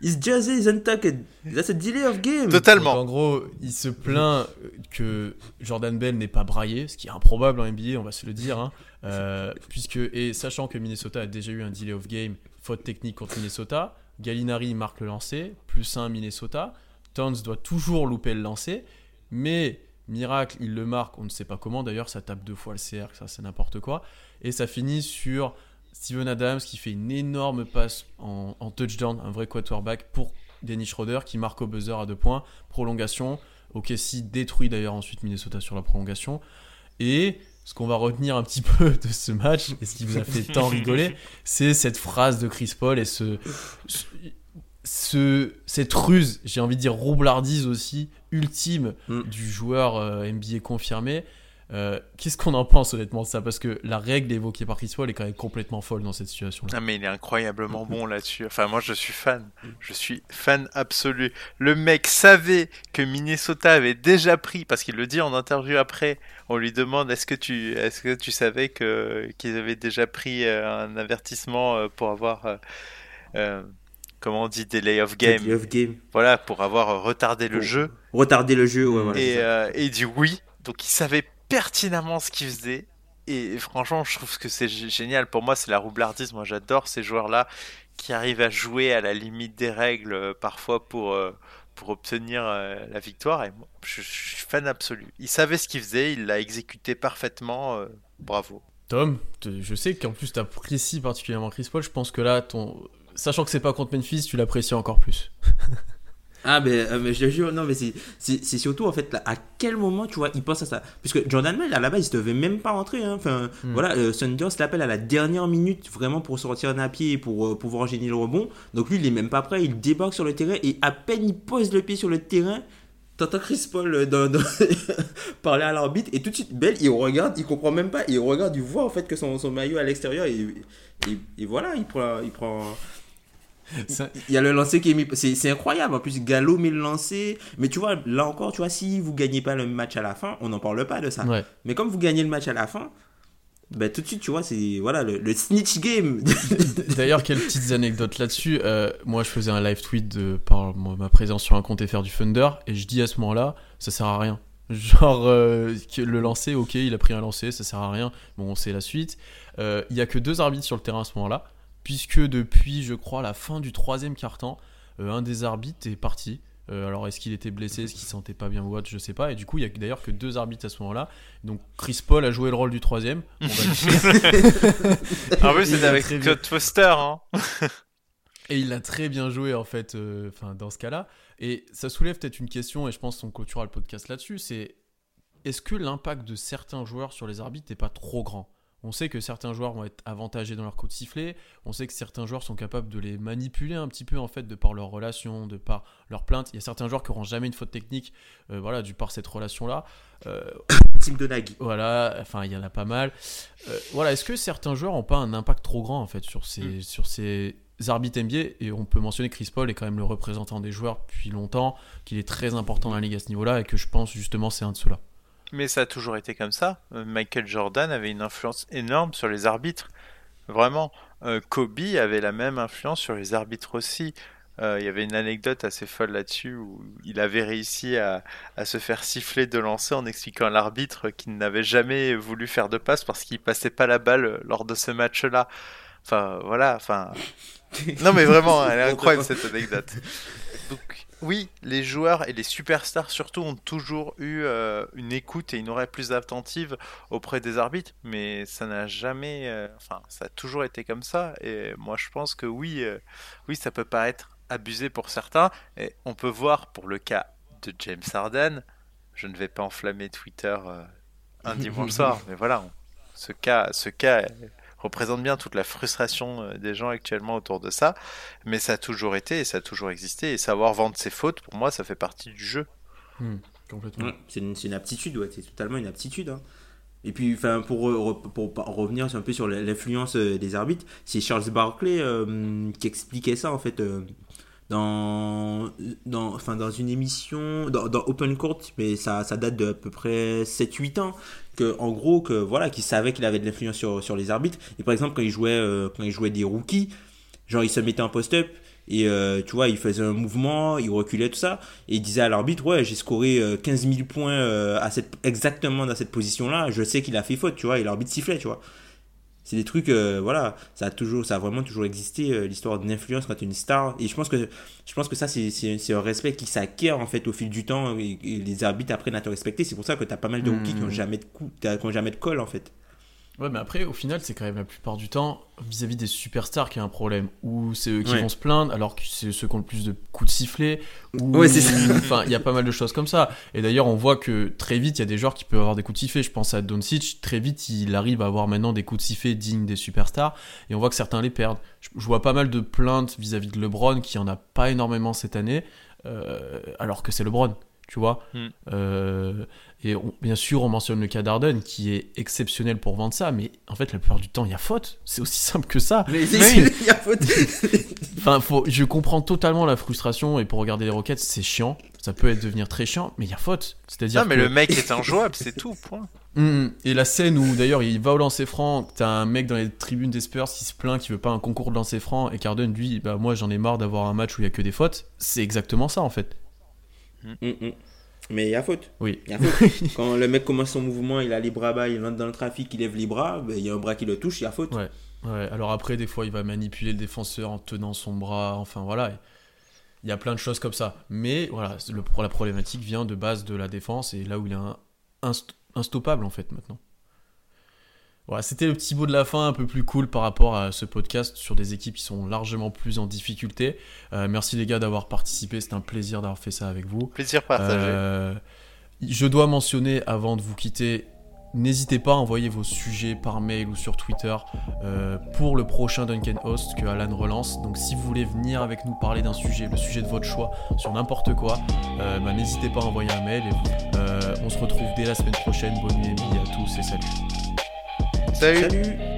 His jersey is untucked. That's a delay of game. Donc, Totalement. en gros, il se plaint que Jordan Bell n'est pas braillé, ce qui est improbable en NBA, on va se le dire. hein. Euh, puisque, et sachant que Minnesota a déjà eu un delay of game, faute technique contre Minnesota, Gallinari marque le lancer, plus 1 Minnesota. Towns doit toujours louper le lancer, mais miracle, il le marque, on ne sait pas comment d'ailleurs, ça tape deux fois le CR, ça c'est n'importe quoi. Et ça finit sur Steven Adams qui fait une énorme passe en, en touchdown, un vrai quarterback pour Dennis Schroeder qui marque au buzzer à deux points, prolongation. OKC détruit d'ailleurs ensuite Minnesota sur la prolongation. Et ce qu'on va retenir un petit peu de ce match, et ce qui vous a fait tant rigoler, c'est cette phrase de Chris Paul et ce, ce- ce- cette ruse, j'ai envie de dire roublardise aussi, ultime Mm. du joueur euh, NBA confirmé. Euh, Qu'est-ce qu'on en pense honnêtement de ça? Parce que la règle évoquée par Chris Paul est quand même complètement folle dans cette situation-là. Ah mais il est incroyablement bon là-dessus. Enfin moi je suis fan. Je suis fan absolu. Le mec savait que Minnesota avait déjà pris parce qu'il le dit en interview après. On lui demande est-ce que tu est-ce que tu savais que qu'ils avaient déjà pris euh, un avertissement euh, pour avoir euh, comment on dit delay of game. Delay of game. Voilà pour avoir retardé le Pour jeu. Retarder le jeu, ouais, voilà. euh, et il dit oui. Donc il savait pertinemment ce qu'il faisait. Et franchement, je trouve que c'est gé- génial. Pour moi, c'est la roublardise. Moi, j'adore ces joueurs-là qui arrivent à jouer à la limite des règles euh, parfois pour, euh, pour obtenir euh, la victoire. Et je, suis fan absolu. Il savait ce qu'il faisait, il l'a exécuté parfaitement. bravo. Tom, je sais qu'en plus tu apprécies particulièrement Chris Paul. Je pense que là, ton... sachant que c'est pas contre Memphis, tu l'apprécies encore plus. Ah, mais, euh, mais je te jure, non, mais c'est- surtout en fait là, à quel moment tu vois, il pense à ça? Puisque Jordan Bell, à la base, il devait même pas rentrer. hein. Enfin, Hmm. voilà, euh, Sanders l'appelle à la dernière minute vraiment pour sortir d'un pied et pour euh, pouvoir gêner le rebond. Donc lui, il est même pas prêt, il débarque sur le terrain et à peine il pose le pied sur le terrain. T'entends Chris Paul euh, dans- dans- parler à l'arbitre et tout de suite Bell il regarde, il comprend même pas, il regarde, il voit en fait que son, son maillot à l'extérieur et, et, et voilà, il prend, il prend, Ça- il y a le lancer qui est mis. C'est incroyable. En plus, Gallo met le lancer. Mais tu vois, là encore, tu vois, si vous gagnez pas le match à la fin, on n'en parle pas de ça. Ouais. Mais comme vous gagnez le match à la fin, ben, tout de suite, tu vois, c'est voilà, le, le snitch game. D'ailleurs, quelles petites anecdotes là-dessus. Euh, moi, je faisais un live tweet de, par ma présence sur un compte FR du Thunder, et je dis à ce moment-là, ça sert à rien. Genre, euh, le lancer, ok, il a pris un lancer, ça sert à rien. Bon, c'est la suite. Euh, Il y a que deux arbitres sur le terrain à ce moment-là, puisque depuis, je crois, la fin du troisième quart-temps, euh, un des arbitres est parti. Euh, alors, est-ce qu'il était blessé, est-ce qu'il se sentait pas bien ou autre, je sais pas. Et du coup, il y a d'ailleurs que deux arbitres à ce moment-là. Donc, Chris Paul a joué le rôle du troisième. On va le dire. En plus, c'était avec Claude Foster. Hein. Et il a très bien joué en fait, euh, dans ce cas-là. Et ça soulève peut-être une question, et je pense qu'on clôturera le podcast là-dessus. C'est est-ce que l'impact de certains joueurs sur les arbitres n'est pas trop grand? On sait que certains joueurs vont être avantagés dans leur coup de sifflet. On sait que certains joueurs sont capables de les manipuler un petit peu en fait de par leur relation, de par leur plainte. Il y a certains joueurs qui n'auront jamais une faute technique, euh, voilà, du par cette relation-là. Euh, Team de Nagui. voilà, enfin il y en a pas mal. Euh, voilà, est-ce que certains joueurs n'ont pas un impact trop grand en fait sur ces, Mm. sur ces arbitres NBA Et on peut mentionner que Chris Paul est quand même le représentant des joueurs depuis longtemps, qu'il est très important dans la ligue à ce niveau-là et que je pense justement c'est un de ceux-là. Mais ça a toujours été comme ça. Euh, Michael Jordan avait une influence énorme sur les arbitres. Vraiment. Euh, Kobe avait la même influence sur les arbitres aussi. Euh, Il y avait une anecdote assez folle là-dessus où il avait réussi à, à se faire siffler de lancer en expliquant à l'arbitre qu'il n'avait jamais voulu faire de passe parce qu'il passait pas la balle lors de ce match-là. Enfin, voilà, enfin. Non, mais vraiment, elle est incroyable cette anecdote. Donc, oui, les joueurs et les superstars surtout ont toujours eu euh, une écoute et une oreille plus attentive auprès des arbitres, mais ça n'a jamais, euh, enfin, ça a toujours été comme ça. Et moi, je pense que oui, euh, oui, ça peut paraître abusé pour certains. Et on peut voir pour le cas de James Harden. Je ne vais pas enflammer Twitter un dimanche soir, mais voilà, on- ce cas, ce cas représente bien toute la frustration euh, des gens actuellement autour de ça. Mais ça a toujours été et ça a toujours existé. Et savoir vendre ses fautes, pour moi, ça fait partie du jeu. complètement. Ouais, c'est une, aptitude, ouais, c'est totalement une aptitude. hein. Et puis, enfin, pour, re- pour, pour revenir un peu sur l'influence euh, des arbitres, c'est Charles Barkley euh, qui expliquait ça en fait euh, dans, enfin, dans une émission, dans, Open Court, mais ça, ça date de à peu près 7-8 ans. Que, en gros, que, voilà, qu'il savait qu'il avait de l'influence sur, sur les arbitres. Et par exemple, quand il jouait, euh, quand il jouait des rookies, genre il se mettait en post-up et euh, tu vois, il faisait un mouvement, il reculait, tout ça, et il disait à l'arbitre, ouais, j'ai scoré euh, 15 000 points euh, à cette, exactement dans cette position-là, je sais qu'il a fait faute, tu vois, et l'arbitre sifflait, tu vois. C'est des trucs, euh, voilà, ça a toujours, ça a vraiment toujours existé, euh, l'histoire d'une influence quand tu es une star, et je pense que, je pense que ça, c'est, un respect qui s'acquiert, en fait, au fil du temps, et, et les arbitres apprennent à te respecter, c'est pour ça que tu as pas mal de rookies qui ont jamais de coup, qui ont jamais de colle, en fait. Ouais, mais après, au final, c'est quand même la plupart du temps vis-à-vis des superstars qu'il y a un problème. Ou c'est eux qui Ouais. vont se plaindre, alors que c'est ceux qui ont le plus de coups de sifflet. Ou... Ouais, c'est ça. Enfin, il y a pas mal de choses comme ça. Et d'ailleurs, on voit que très vite, il y a des joueurs qui peuvent avoir des coups de sifflet. Je pense à Doncic. Très vite, il arrive à avoir maintenant des coups de sifflet dignes des superstars. Et on voit que certains les perdent. Je, vois pas mal de plaintes vis-à-vis de LeBron, qui en a pas énormément cette année, euh, alors que c'est LeBron. Tu vois Mm. Euh, Et on- bien sûr, on mentionne le cas d'Arden, qui est exceptionnel pour vendre ça, mais en fait, la plupart du temps, il y a faute. C'est aussi simple que ça. Mais il y a faute. Enfin, faut, je comprends totalement la frustration, et pour regarder les roquettes, c'est chiant. Ça peut être devenir très chiant, mais il y a faute. C'est-à-dire Non, mais que- le mec est injouable, c'est tout, point. Hum, et la scène où d'ailleurs il va au lancer franc, t'as un mec dans les tribunes des Spurs qui se plaint qu'il veut pas un concours de lancer franc, et Carden lui, bah moi j'en ai marre d'avoir un match où il y a que des fautes. C'est exactement ça en fait. Mm, mm. Mais il y a faute. Oui. Il y a faute. Quand le mec commence son mouvement, il a les bras bas, il rentre dans le trafic, il lève les bras, ben, il y a un bras qui le touche, il y a faute. Ouais. Ouais, alors après, des fois, il va manipuler le défenseur en tenant son bras, enfin voilà. Il y a plein de choses comme ça. Mais voilà, le, la problématique vient de base de la défense et là où il est un- inst- instoppable en fait maintenant. Voilà, c'était le petit mot de la fin un peu plus cool par rapport à ce podcast sur des équipes qui sont largement plus en difficulté. Euh, merci les gars d'avoir participé, c'est un plaisir d'avoir fait ça avec vous. Plaisir partagé. Euh, je dois mentionner avant de vous quitter, n'hésitez pas à envoyer vos sujets par mail ou sur Twitter euh, pour le prochain Duncan Host que Alan relance. Donc si vous voulez venir avec nous parler d'un sujet, le sujet de votre choix sur n'importe quoi, bah, n'hésitez pas à envoyer un mail. Et, on se retrouve dès la semaine prochaine. Bonne nuit et nuit à tous et salut. Salut. Salut